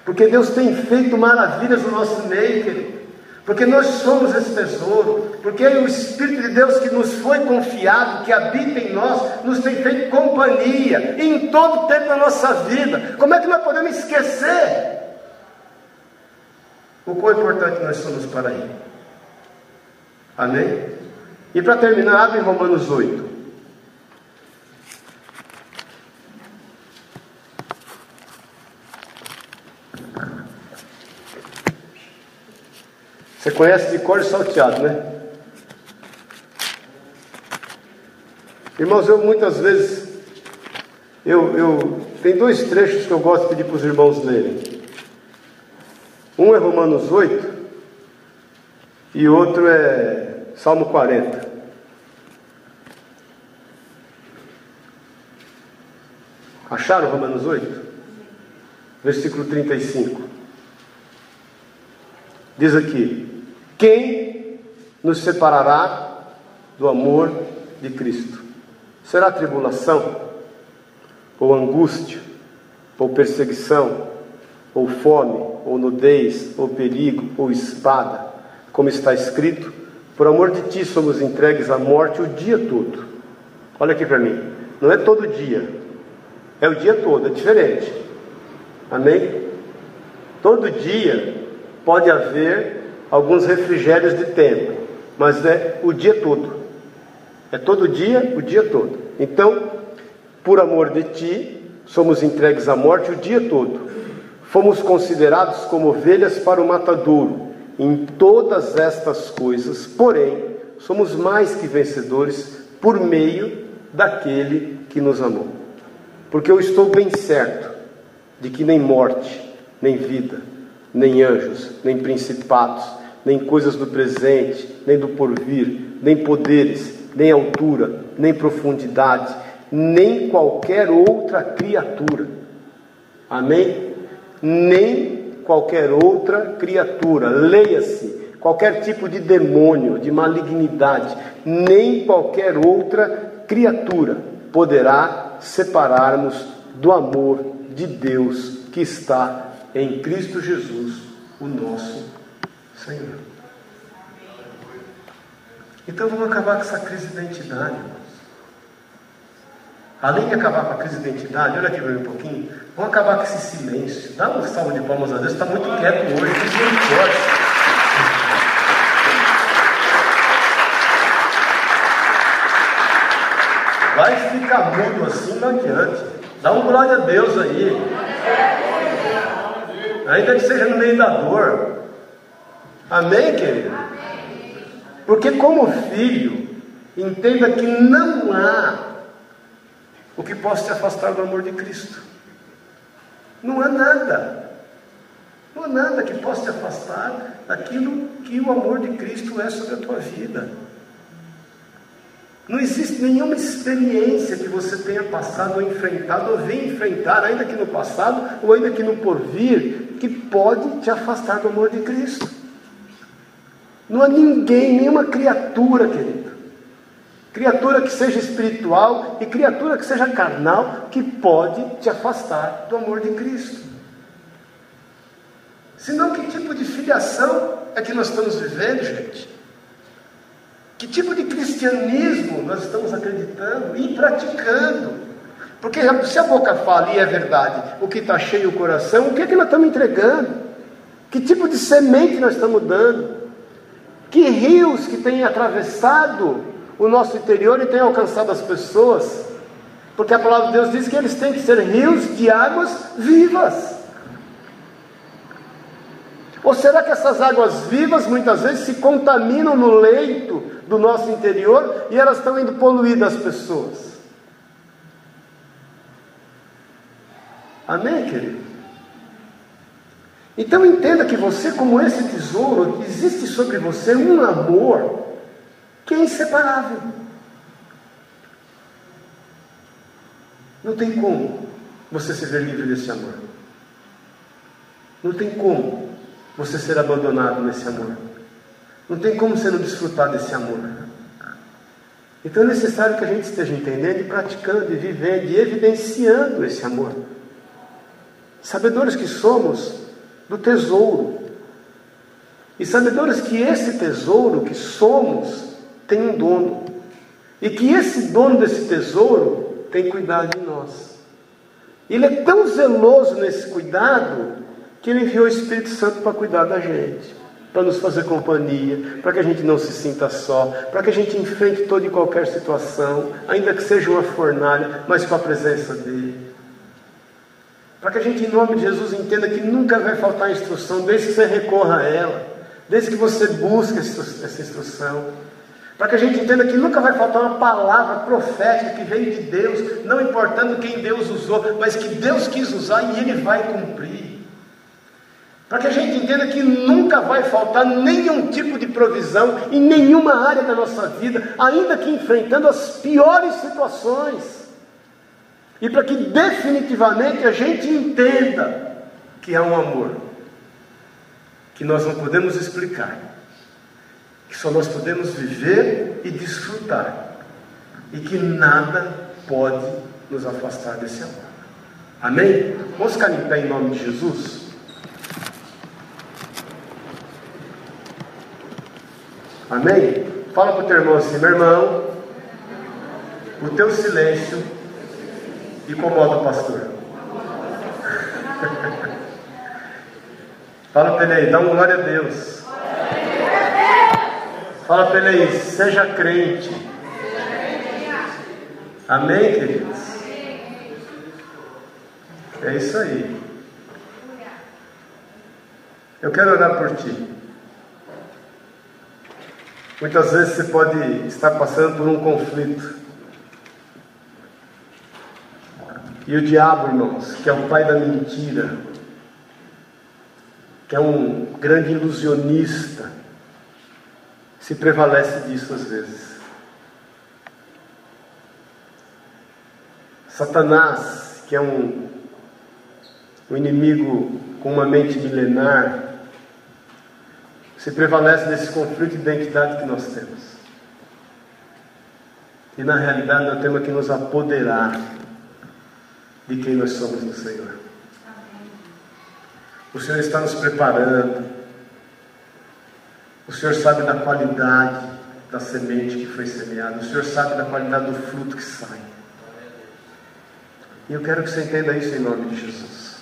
porque Deus tem feito maravilhas no nosso meio, querido. Porque nós somos esse tesouro, porque o Espírito de Deus que nos foi confiado, que habita em nós, nos tem feito companhia em todo o tempo da nossa vida. Como é que nós podemos esquecer o quão importante nós somos para Ele? Amém? E para terminar, abre Romanos 8. Você conhece de cor e salteado, né? Irmãos, eu muitas vezes eu, eu tem dois trechos que eu gosto de pedir para os irmãos lerem. Um é Romanos 8 e outro é Salmo 40. Acharam Romanos 8? Versículo 35. Diz aqui: Quem nos separará do amor de Cristo? Será tribulação, ou angústia, ou perseguição, ou fome, ou nudez, ou perigo, ou espada? como está escrito: Por amor de ti somos entregues à morte o dia todo. Olha aqui para mim, não é todo dia, é o dia todo, é diferente. Amém? Todo dia pode haver alguns refrigérios de tempo, mas é o dia todo. É todo dia, o dia todo. Então, por amor de ti, somos entregues à morte o dia todo. Fomos considerados como ovelhas para o matadouro em todas estas coisas, porém, somos mais que vencedores por meio daquele que nos amou. Porque eu estou bem certo de que nem morte, nem vida, nem anjos, nem principados, nem coisas do presente, nem do porvir, nem poderes, nem altura, nem profundidade, nem qualquer outra criatura. Amém? Nem qualquer outra criatura, leia-se, qualquer tipo de demônio, de malignidade, nem qualquer outra criatura poderá separar-nos do amor de Deus que está em Cristo Jesus, o nosso Senhor. Então vamos acabar com essa crise de identidade. Além de acabar com a crise de identidade, olha aqui um pouquinho, vamos acabar com esse silêncio. Dá uma salva de palmas a Deus, está muito quieto hoje, misericórdia. Vai ficar mudo assim, não adiante. Dá um glória a Deus aí. Ainda que seja no meio da dor. Amém, querido? Porque como filho, entenda que não há o que possa te afastar do amor de Cristo. Não há nada. Não há nada que possa te afastar daquilo que o amor de Cristo é sobre a tua vida. Não existe nenhuma experiência que você tenha passado ou enfrentado, ou venha enfrentar, ainda que no passado, ou ainda que no porvir, que pode te afastar do amor de Cristo. Não há ninguém, nenhuma criatura, querido, criatura que seja espiritual e criatura que seja carnal, que pode te afastar do amor de Cristo. Senão, que tipo de filiação é que nós estamos vivendo, gente? Que tipo de cristianismo nós estamos acreditando e praticando? Porque se a boca fala e é verdade, o que está cheio o coração, o que é que nós estamos entregando? Que tipo de semente nós estamos dando? Que rios que têm atravessado o nosso interior e têm alcançado as pessoas? Porque a palavra de Deus diz que eles têm que ser rios de águas vivas. Ou será que essas águas vivas muitas vezes se contaminam no leito do nosso interior e elas estão indo poluir as pessoas? Amém, querido? Então entenda que você, como esse tesouro, existe sobre você um amor que é inseparável. Não tem como você se ver livre desse amor. Não tem como você ser abandonado nesse amor. Não tem como você não desfrutar desse amor. Então é necessário que a gente esteja entendendo e praticando e vivendo e evidenciando esse amor. Sabedores que somos do tesouro. E sabedores que esse tesouro que somos tem um dono. E que esse dono desse tesouro tem cuidado de nós. Ele é tão zeloso nesse cuidado que Ele enviou o Espírito Santo para cuidar da gente, para nos fazer companhia, para que a gente não se sinta só, para que a gente enfrente toda e qualquer situação, ainda que seja uma fornalha, mas com a presença dEle. Para que a gente, em nome de Jesus, entenda que nunca vai faltar instrução, desde que você recorra a ela, desde que você busque essa instrução. Para que a gente entenda que nunca vai faltar uma palavra profética que veio de Deus, não importando quem Deus usou, mas que Deus quis usar e Ele vai cumprir. Para que a gente entenda que nunca vai faltar nenhum tipo de provisão em nenhuma área da nossa vida, ainda que enfrentando as piores situações. E para que definitivamente a gente entenda que há um amor que nós não podemos explicar, que só nós podemos viver e desfrutar, e que nada pode nos afastar desse amor. Amém? Vamos ficar em pé em nome de Jesus? Amém? Fala para o teu irmão assim, meu irmão, o teu silêncio incomoda o pastor. Fala para ele aí, dá uma glória a Deus. Fala para ele aí, seja crente. Amém, queridos? É isso aí. Eu quero orar por ti. Muitas vezes você pode estar passando por um conflito. E o diabo, irmãos, que é o pai da mentira, que é um grande ilusionista, se prevalece disso às vezes. Satanás, que é um, um inimigo com uma mente milenar, se prevalece nesse conflito de identidade que nós temos. E na realidade nós temos que nos apoderar de quem nós somos no Senhor. O Senhor está nos preparando. O Senhor sabe da qualidade da semente que foi semeada. O Senhor sabe da qualidade do fruto que sai. E eu quero que você entenda isso em nome de Jesus.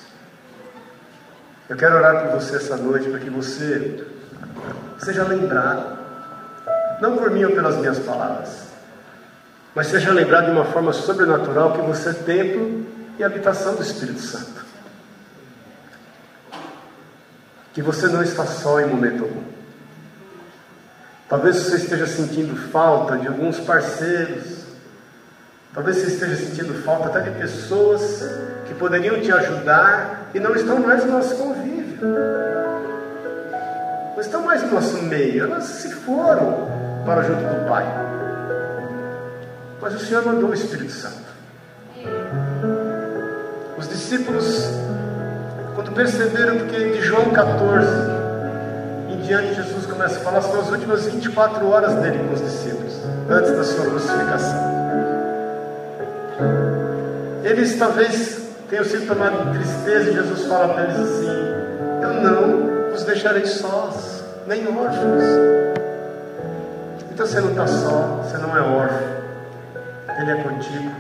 Eu quero orar por você essa noite para que você seja lembrado, não por mim ou pelas minhas palavras, mas seja lembrado de uma forma sobrenatural que você é templo e habitação do Espírito Santo. Que você não está só em momento algum. Talvez você esteja sentindo falta de alguns parceiros, Talvez você esteja sentindo falta até de pessoas que poderiam te ajudar e não estão mais no nosso convívio. Não estão mais no nosso meio. Elas se foram para junto do Pai. Mas o Senhor mandou o Espírito Santo. Os discípulos, quando perceberam que de João 14 em diante Jesus começa a falar, são as últimas 24 horas dele com os discípulos, antes da sua crucificação. Eles talvez tenham sido tomados de tristeza e Jesus fala para eles assim: Eu não os deixarei sós, nem órfãos. Então você não está só, você não é órfão, Ele é contigo.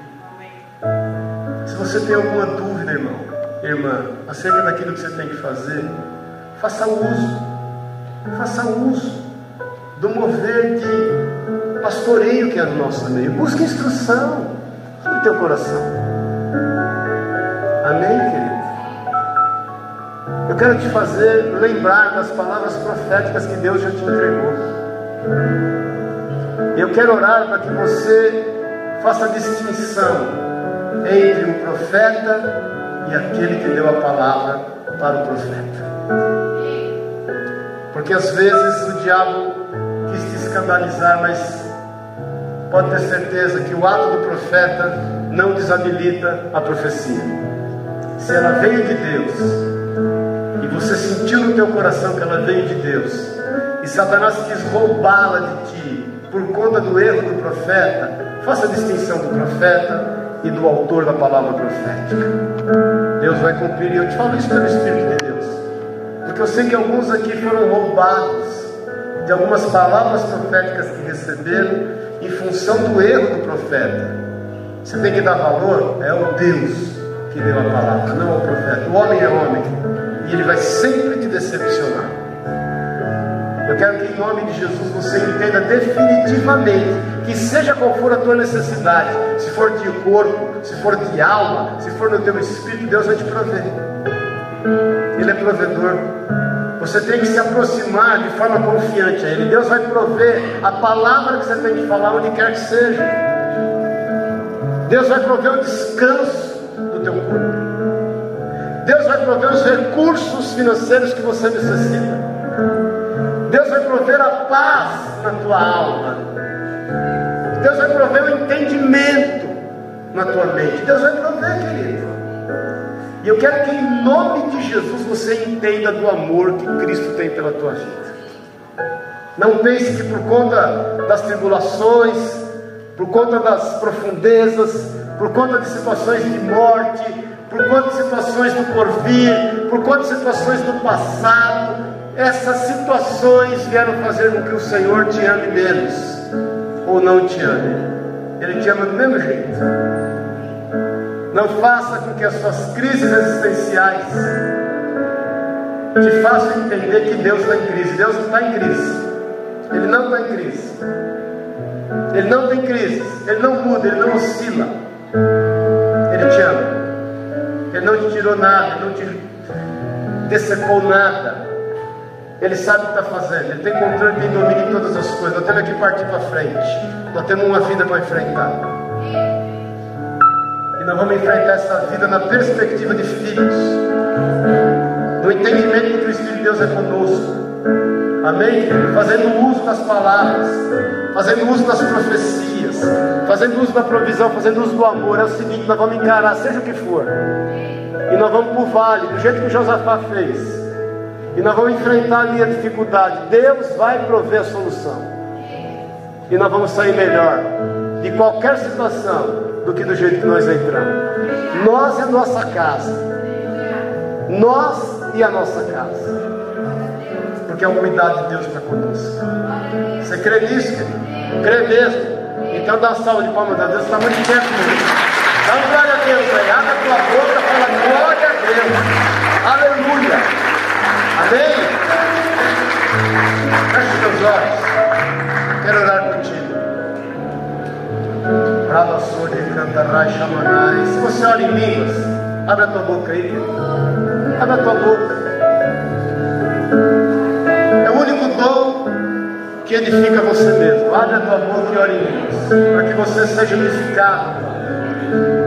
Se você tem alguma dúvida, irmão, irmã, acerca daquilo que você tem que fazer, faça uso, faça uso do mover de pastoreio que é no nosso meio. Busque instrução no teu coração. Amém, querido? Quero te fazer lembrar das palavras proféticas que Deus já te entregou. Eu quero orar para que você faça distinção entre o profeta e aquele que deu a palavra para o profeta. Porque às vezes o diabo quis te escandalizar, mas pode ter certeza que o ato do profeta não desabilita a profecia. Se ela veio de Deus, e você sentiu no teu coração que ela veio de Deus, e Satanás quis roubá-la de ti por conta do erro do profeta, faça a distinção do profeta e do autor da palavra profética. Deus vai cumprir, e eu te falo isso pelo Espírito de Deus, porque eu sei que alguns aqui foram roubados de algumas palavras proféticas que receberam em função do erro do profeta. Você tem que dar valor, é o Deus que deu a palavra, não o profeta. O homem é homem e ele vai sempre te decepcionar. Eu quero que em nome de Jesus você entenda definitivamente que seja qual for a tua necessidade, se for de corpo, se for de alma, se for no teu espírito, Deus vai te prover. Ele é provedor. Você tem que se aproximar de forma confiante a Ele. Deus vai prover a palavra que você tem que falar onde quer que seja. Deus vai prover o descanso do teu corpo. Deus vai prover os recursos financeiros que você necessita. Deus vai prover a paz na tua alma. Deus vai prover o entendimento na tua mente. Deus vai prover, querido. E eu quero que em nome de Jesus você entenda do amor que Cristo tem pela tua vida. Não pense que por conta das tribulações, por conta das profundezas, por conta de situações de morte, por de situações do porvir, por de situações do passado, essas situações vieram fazer com que o Senhor te ame menos ou não te ame. Ele te ama do mesmo jeito. Não faça com que as suas crises existenciais te façam entender que Deus está em crise. Deus não está em crise. Ele não está em crise. Ele não tem crise. Ele não muda. Ele não oscila. Tirou nada. Não te decepou nada. Ele sabe o que está fazendo. Ele tem controle, tem domínio em todas as coisas. Nós temos que partir para frente. Nós temos uma vida para enfrentar. E nós vamos enfrentar essa vida na perspectiva de filhos, no entendimento que o Espírito de Deus é conosco. Amém? Fazendo uso das palavras, fazendo uso das profecias, fazendo uso da provisão, fazendo uso do amor. É o seguinte: nós vamos encarar, seja o que for, nós vamos para o vale, do jeito que Josafá fez, e nós vamos enfrentar ali a dificuldade. Deus vai prover a solução, e nós vamos sair melhor de qualquer situação do que do jeito que nós entramos. Nós e a nossa casa. Nós e a nossa casa. Porque o cuidado de Deus está conosco. Você crê nisso, querido? Crê mesmo. Então dá salva de palmas a Deus, está muito perto mesmo. Dá uma glória a Deus aí. Abre a tua boca, fala a Deus. Aleluia. Amém? Feche os teus olhos. Quero orar se você ora em línguas, abre a tua boca aí. Abre a tua boca. É o único dom que edifica você mesmo. Abre a tua boca e ore em línguas, para que você seja unificado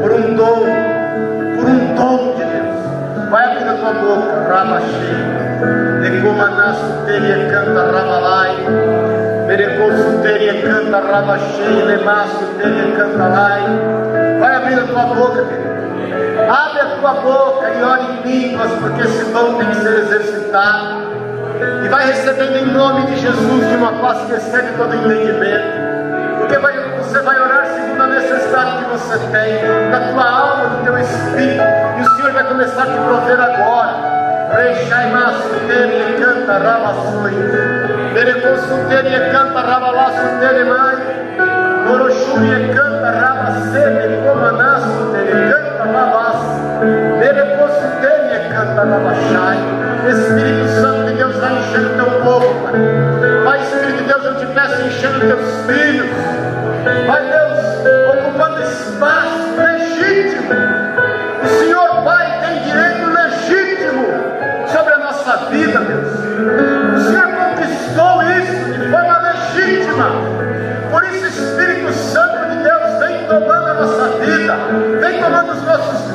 por um dom, por um dom de. Vai abrir a tua boca, raba cheia. Necomanasso teria canta rabalai. Merecoso teria canta raba cheia. Lemaço teria canta lai. Vai abrir a tua boca, querido. Abre a tua boca e ore em línguas, porque esse dom tem que ser exercitado. E vai recebendo em nome de Jesus de uma paz que excede todo entendimento. Porque vai, você vai orar segundo a necessidade que você tem, da tua alma, do teu espírito. O Senhor vai começar a te prover agora. Reixaimaço, tere, canta, rabaçoi. Mereconsultere, canta, rabalaço, tere, mai. Moroxuri, canta, rabacete, comanaço, tere, canta, rabaço. Mereconsultere, canta, rabachai. Espírito Santo de Deus, vai enchendo o teu povo, Pai. Pai, Espírito de Deus, eu te peço enchendo teus filhos.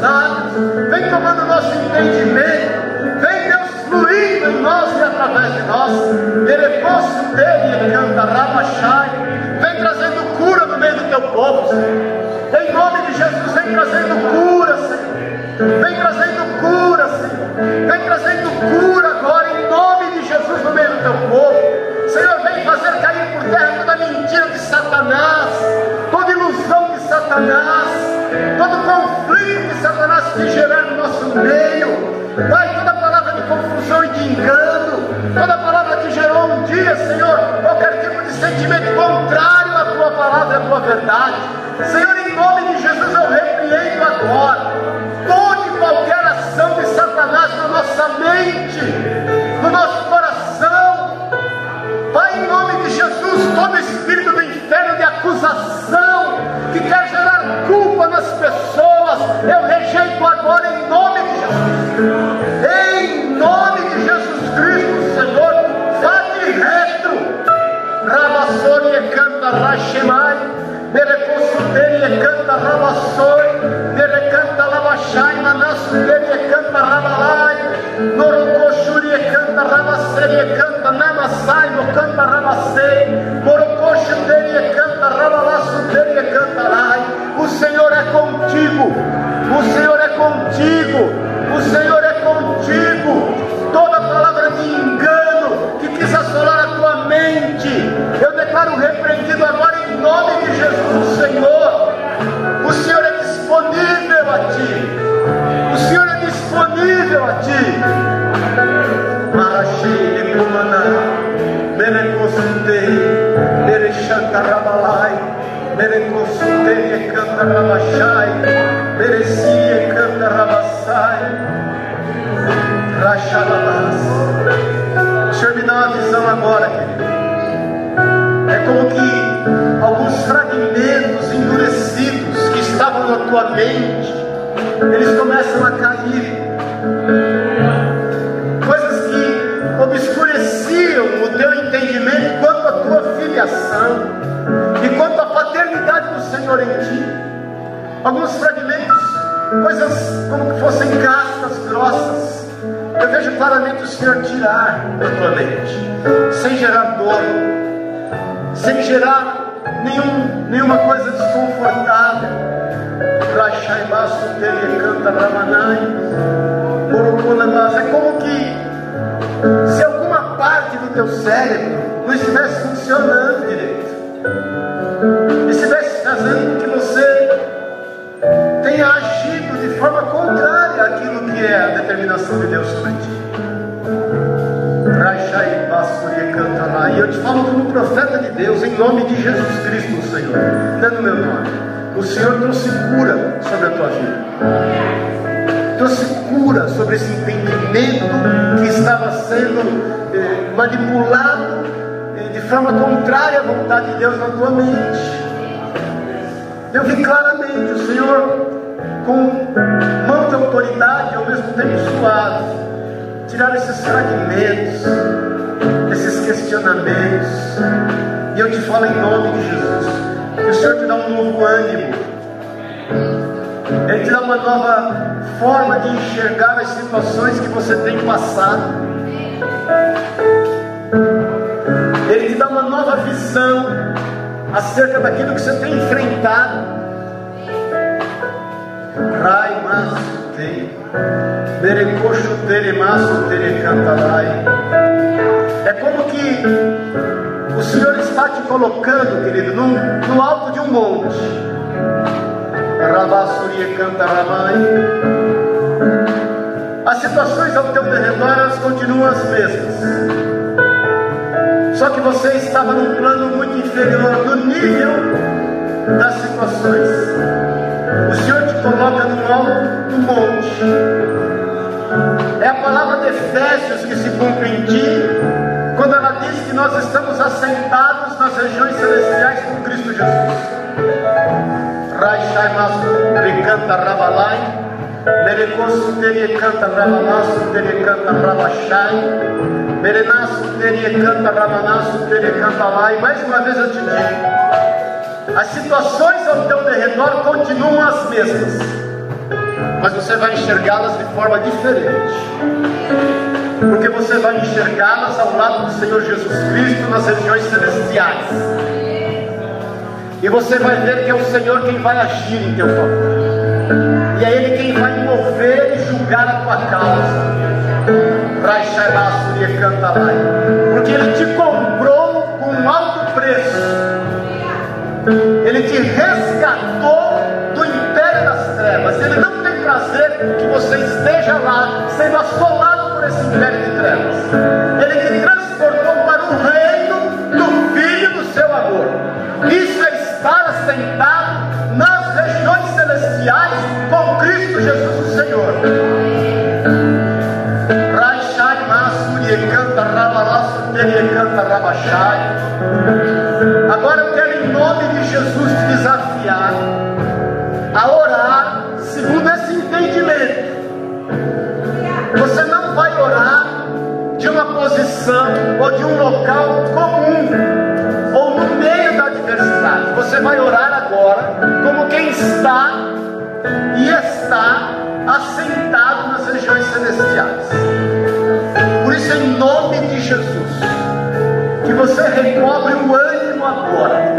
Lábios, vem tomando nosso entendimento. Vem, Deus, fluindo em nós e através de nós. Merecoso dele, canta, rabachai. Vem trazendo cura no meio do teu povo, Senhor. Em nome de Jesus, vem trazendo cura, Senhor. Vem trazendo cura, Senhor. Vem trazendo cura agora, em nome de Jesus, no meio do teu povo. Verdade. Senhor, Merecosutei, Cantarrabachai, Merecia, Cantarrabassai. Rachalabás. O Senhor me dá uma visão agora, querido. É como que alguns fragmentos endurecidos que estavam na tua mente, eles começam a cair. Coisas que obscureciam o teu entendimento quanto à tua filiação e quanto à paternidade do Senhor em ti. Alguns fragmentos, coisas como que fossem cascas grossas. Eu vejo claramente o Senhor tirar da tua mente, sem gerar dor, sem gerar nenhum, nenhuma coisa desconfortável. É como que se alguma parte do teu cérebro não estivesse funcionando Deus, em nome de Jesus Cristo, Senhor, não é no meu nome. O Senhor trouxe cura sobre a tua vida. Trouxe cura sobre esse entendimento que estava sendo eh, manipulado eh, de forma contrária à vontade de Deus na tua mente. Eu vi claramente o Senhor com mão de autoridade ao mesmo tempo suave, tirar esses fragmentos, esses questionamentos. E eu te falo em nome de Jesus, que o Senhor te dá um novo ânimo. Ele te dá uma nova forma de enxergar as situações que você tem passado. Ele te dá uma nova visão acerca daquilo que você tem enfrentado. Rai. É como que o Senhor está te colocando, querido, no, no alto de um monte. Rabassuria canta. As situações ao teu redor elas continuam as mesmas. Só que você estava num plano muito inferior do nível das situações. O Senhor te coloca no alto do monte. É a palavra de Efésios que se cumpre em ti quando ela diz que nós estamos assentados nas regiões celestiais com Cristo Jesus. Raishai Canta Canta Teria Canta Teria. Mais uma vez eu te digo, as situações ao teu derredor continuam as mesmas, mas você vai enxergá-las de forma diferente porque você vai enxergá-las ao lado do Senhor Jesus Cristo nas regiões celestiais. E você vai ver que é o Senhor quem vai agir em teu favor. E é Ele quem vai mover e julgar a tua causa. Porque Ele te comprou com um alto preço. Ele te resgatou do império das trevas. Ele não tem prazer que você esteja lá sendo assolado esse império de trevas. Ele te transportou para o reino do Filho do seu amor. Isso é estar assentado nas regiões celestiais com Cristo Jesus o Senhor. Agora de um local comum ou no meio da adversidade. Você vai orar agora como quem está e está assentado nas regiões celestiais. Por isso, em nome de Jesus, que você recobre o ânimo agora,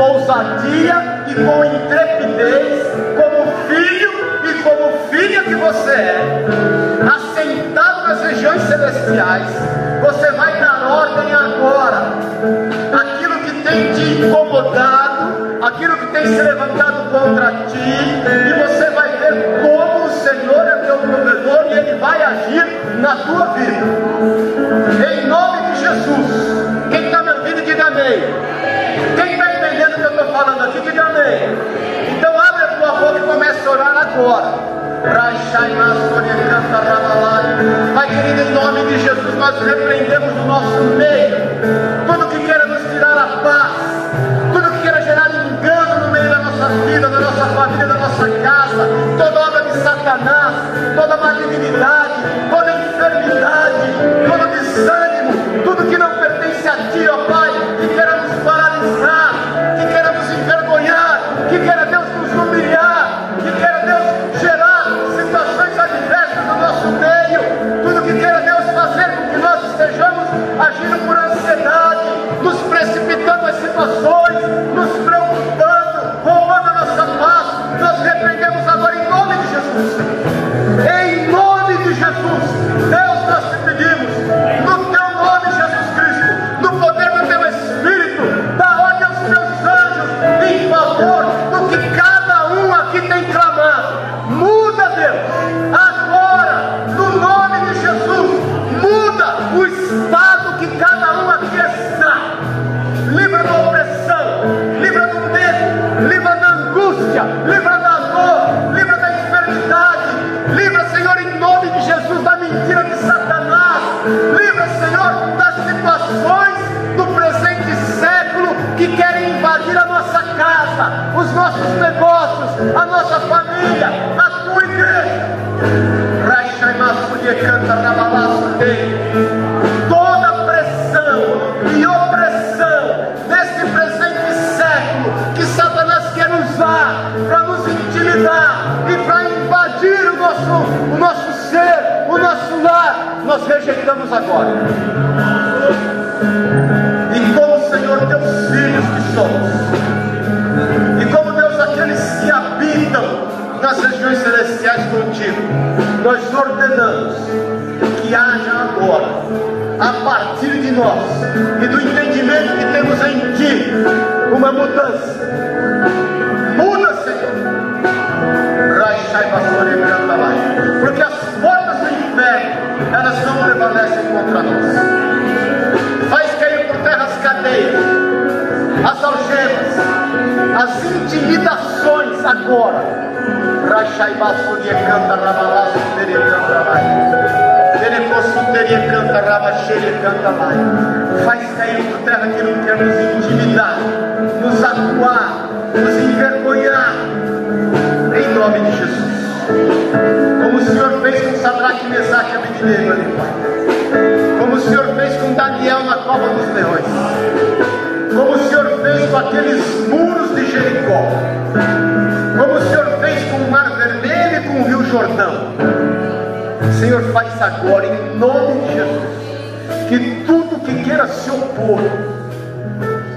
ousadia e com intrepidez, como filho e como filha que você é, assentado nas regiões celestiais, você vai dar ordem agora. Aquilo que tem te incomodado, aquilo que tem se levantado contra ti, e você vai ver como o Senhor é teu provedor e ele vai agir na tua vida. Em nome de Jesus. Quem está me ouvindo, diga amém. Quem está eu estou falando aqui, diga amém. Então abre a tua boca e comece a orar agora. Pai querido, em nome de Jesus, nós repreendemos o nosso meio tudo que queira nos tirar a paz, tudo que queira gerar engano no meio da nossa vida, da nossa família, da nossa casa, toda obra de Satanás, toda malignidade, toda enfermidade, todo desânimo, tudo que não pertence a Ti, ó Pai,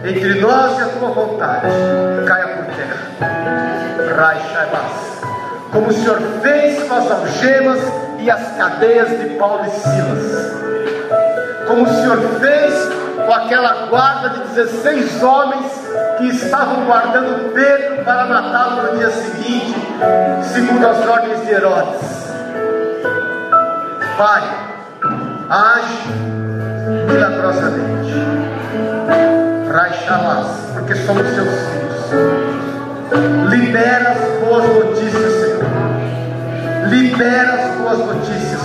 entre nós e a tua vontade caia por terra. Raixabas. Como o Senhor fez com as algemas e as cadeias de Paulo e Silas. Como o Senhor fez com aquela guarda de 16 homens que estavam guardando Pedro para matá-lo no dia seguinte, segundo as ordens de Herodes. Pai, age milagrosamente. Raixalás, porque somos seus filhos. Libera as boas notícias, Senhor. Libera as boas notícias.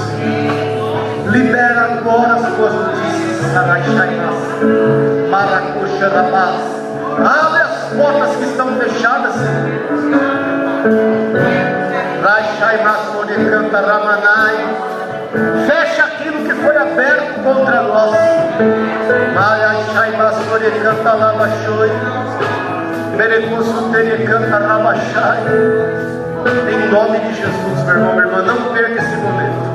Libera agora as boas notícias. Raixalás. Maracuxa Rabás. Abre as portas que estão fechadas, Senhor. Masone canta Ramanai. Fecha aquilo que foi aberto contra nós. Masone canta Lavachoi. Merecuso Tere canta Rabachai. Em nome de Jesus, meu irmão, minha irmã, não perca esse momento.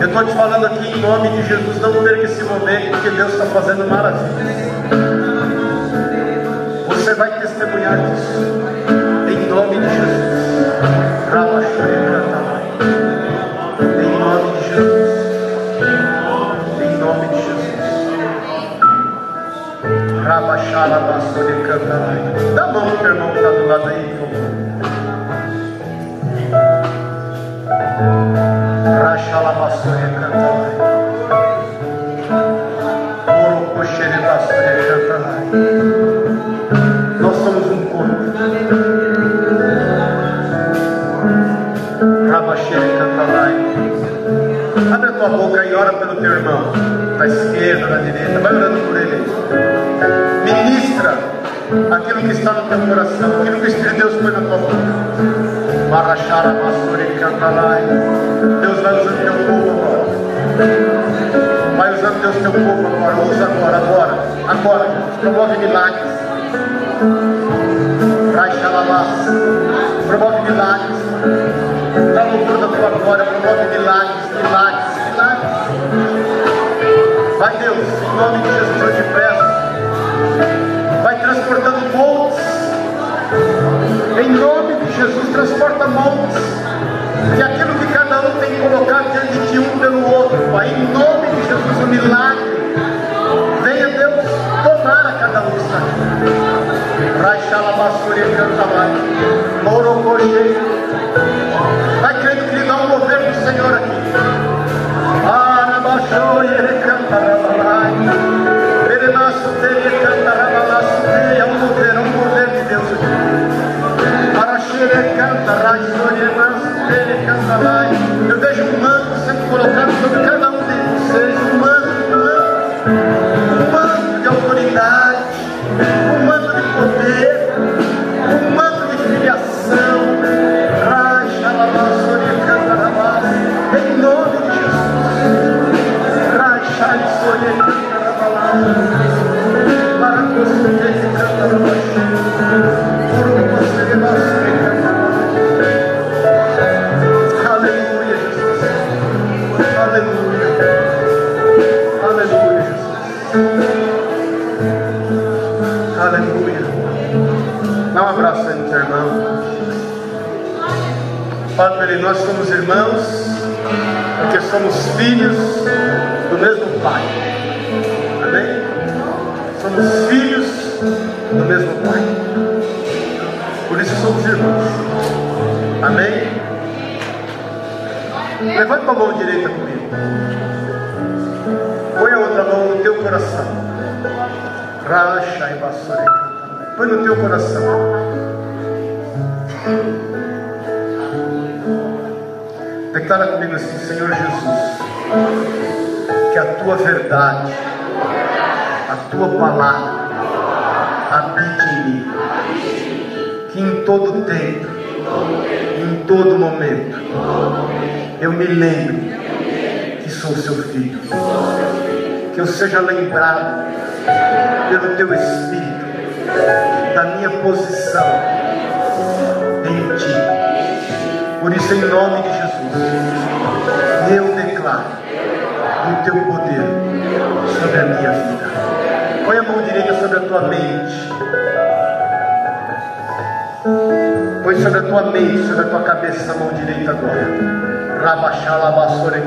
Eu estou te falando aqui em nome de Jesus, não perca esse momento, porque Deus está fazendo maravilhas. Você vai testemunhar disso. Rabaxara basuri cantarai. Dá a mão pro irmão que está do lado aí, por favor. Rachala basuri cantarai. Orocoxere basuri cantarai. Abre a tua boca e ora pelo teu irmão, da esquerda, da direita, vai orando por ele. Ministra aquilo que está no teu coração, aquilo que Deus põe na tua boca. Marachara, Masuri, Cantalai. Deus vai usando teu povo agora. Vai usando Deus teu povo agora. Usa agora, agora, agora. Promove milagres. Raixalabás. Promove milagres. Dá louvor da tua glória, promove milagres, milagres, milagres. Vai Deus, em nome de Jesus Jesus, transporta montes. Que aquilo que cada um tem colocado diante de um pelo outro, Pai, em nome de Jesus, o um milagre. Venha Deus tomar a cada um está aqui. Raixalabassuria cantamai. Morocoche. Vai crendo que lhe dá um mover do Senhor aqui. E ele canta rabalai. Peremaço teria canta rabalaço teria. É um mover, é um mover de Deus aqui. Araxere canta, raixore maço teria canta lai. Eu vejo um manto sendo colocado sobre cada um de vocês. Um manto, um manto. Somos filhos do mesmo Pai. Amém? Somos filhos do mesmo Pai. Por isso somos irmãos. Amém? Levanta a mão direita comigo. Põe a outra mão no teu coração. Racha e vassoura. Põe no teu coração. Declara comigo assim, Senhor Jesus, que a tua verdade, a tua palavra, habite em mim, que em todo tempo, em todo momento, eu me lembre que sou seu filho, que eu seja lembrado pelo teu Espírito da minha posição Por isso, em nome de Jesus, eu declaro o teu poder sobre a minha vida. Põe a mão direita sobre a tua mente. Põe sobre a tua mente, sobre a tua cabeça a mão direita agora.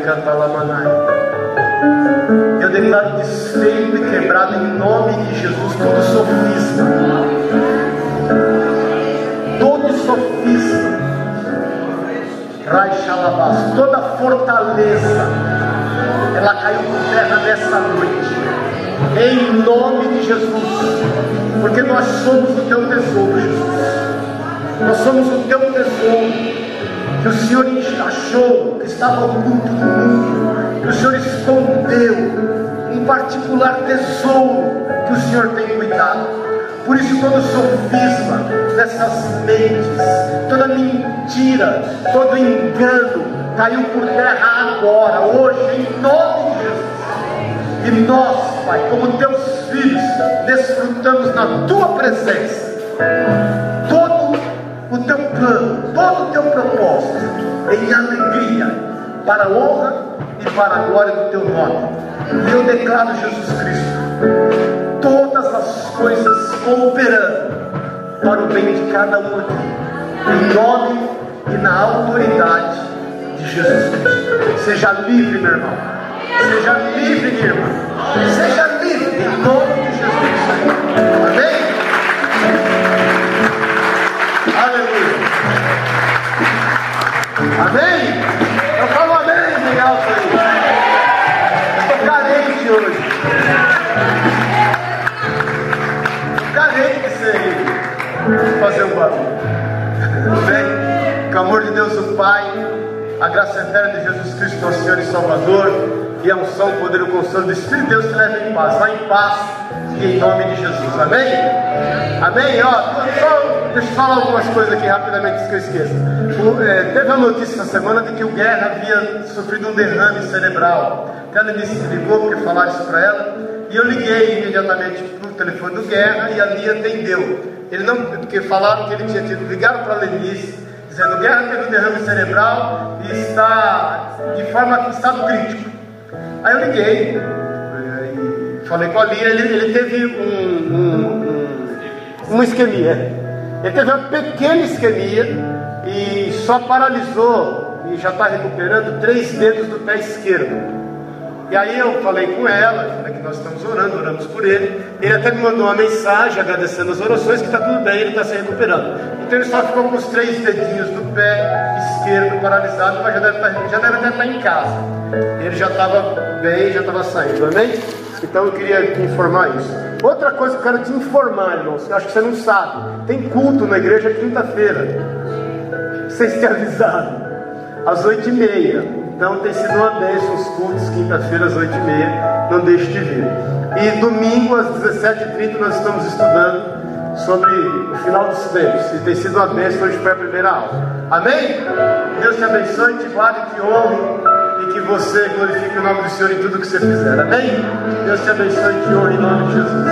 Canta. Eu declaro desfeito e quebrado em nome de Jesus todo sofisma. Raixalabas, toda fortaleza, ela caiu por terra nessa noite. Em nome de Jesus. Porque nós somos o teu tesouro, Jesus. Nós somos o teu tesouro que o Senhor achou que estava oculto do mundo, que o Senhor escondeu, um particular tesouro que o Senhor tem cuidado. Por isso, todo sofisma dessas mentes, toda mentira, todo engano caiu por terra agora, hoje, em nome de Jesus. E nós, Pai, como teus filhos, desfrutamos na tua presença o teu plano, todo o teu propósito em alegria, para a honra e para a glória do teu nome. E eu declaro, Jesus Cristo, todas as coisas cooperando para o bem de cada um aqui, em nome e na autoridade de Jesus Cristo. Seja livre, meu irmão. Seja livre, minha irmã. Seja livre em nome de Jesus. Amém? Aleluia. Amém? Eu falo amém, aí. Estou carente hoje. Carente ser fazer um barulho. Com o amor de Deus o Pai, a graça eterna de Jesus Cristo, nosso Senhor e Salvador, e a unção, o poder e o consolo do Espírito de Deus te leva em paz. Vá em paz e em nome de Jesus. Amém? Amém? Ó, só, deixa eu falar algumas coisas aqui rapidamente que eu esqueça. O, é, teve a notícia essa semana de que o Guerra havia sofrido um derrame cerebral. Até a Denise me ligou porque falaram isso para ela. E eu liguei imediatamente para o telefone do Guerra e ali atendeu. Ele não, porque falaram que ele tinha tido, ligaram para a Lenise, dizendo: Guerra teve um derrame cerebral e está de forma estado crítico. Aí eu liguei eh, e falei com a Lia, ele, ele teve um, um, um, uma isquemia. Ele teve uma pequena isquemia e só paralisou e já está recuperando três dedos do pé esquerdo. E aí eu falei com ela, falei que nós estamos orando, oramos por ele. Ele até me mandou uma mensagem agradecendo as orações, que está tudo bem, ele está se recuperando. Então ele só ficou com os três dedinhos do pé esquerdo paralisado, mas já deve, tá, já deve até estar em casa. Ele já estava bem, já estava saindo, amém? Então eu queria te informar isso. Outra coisa que eu quero te informar, irmãos, acho que você não sabe. Tem culto na igreja quinta-feira. Vocês têm avisado. Às oito e meia. Então tem sido uma bênção os cultos, quintas-feiras, 8 e meia, não deixe de vir. E domingo às 17h30 nós estamos estudando sobre o final dos tempos. E tem sido uma bênção hoje foi a primeira aula. Amém? Deus te abençoe, te guarde, te honre e que você glorifique o nome do Senhor em tudo que você fizer. Amém? Deus te abençoe, te honre em nome de Jesus.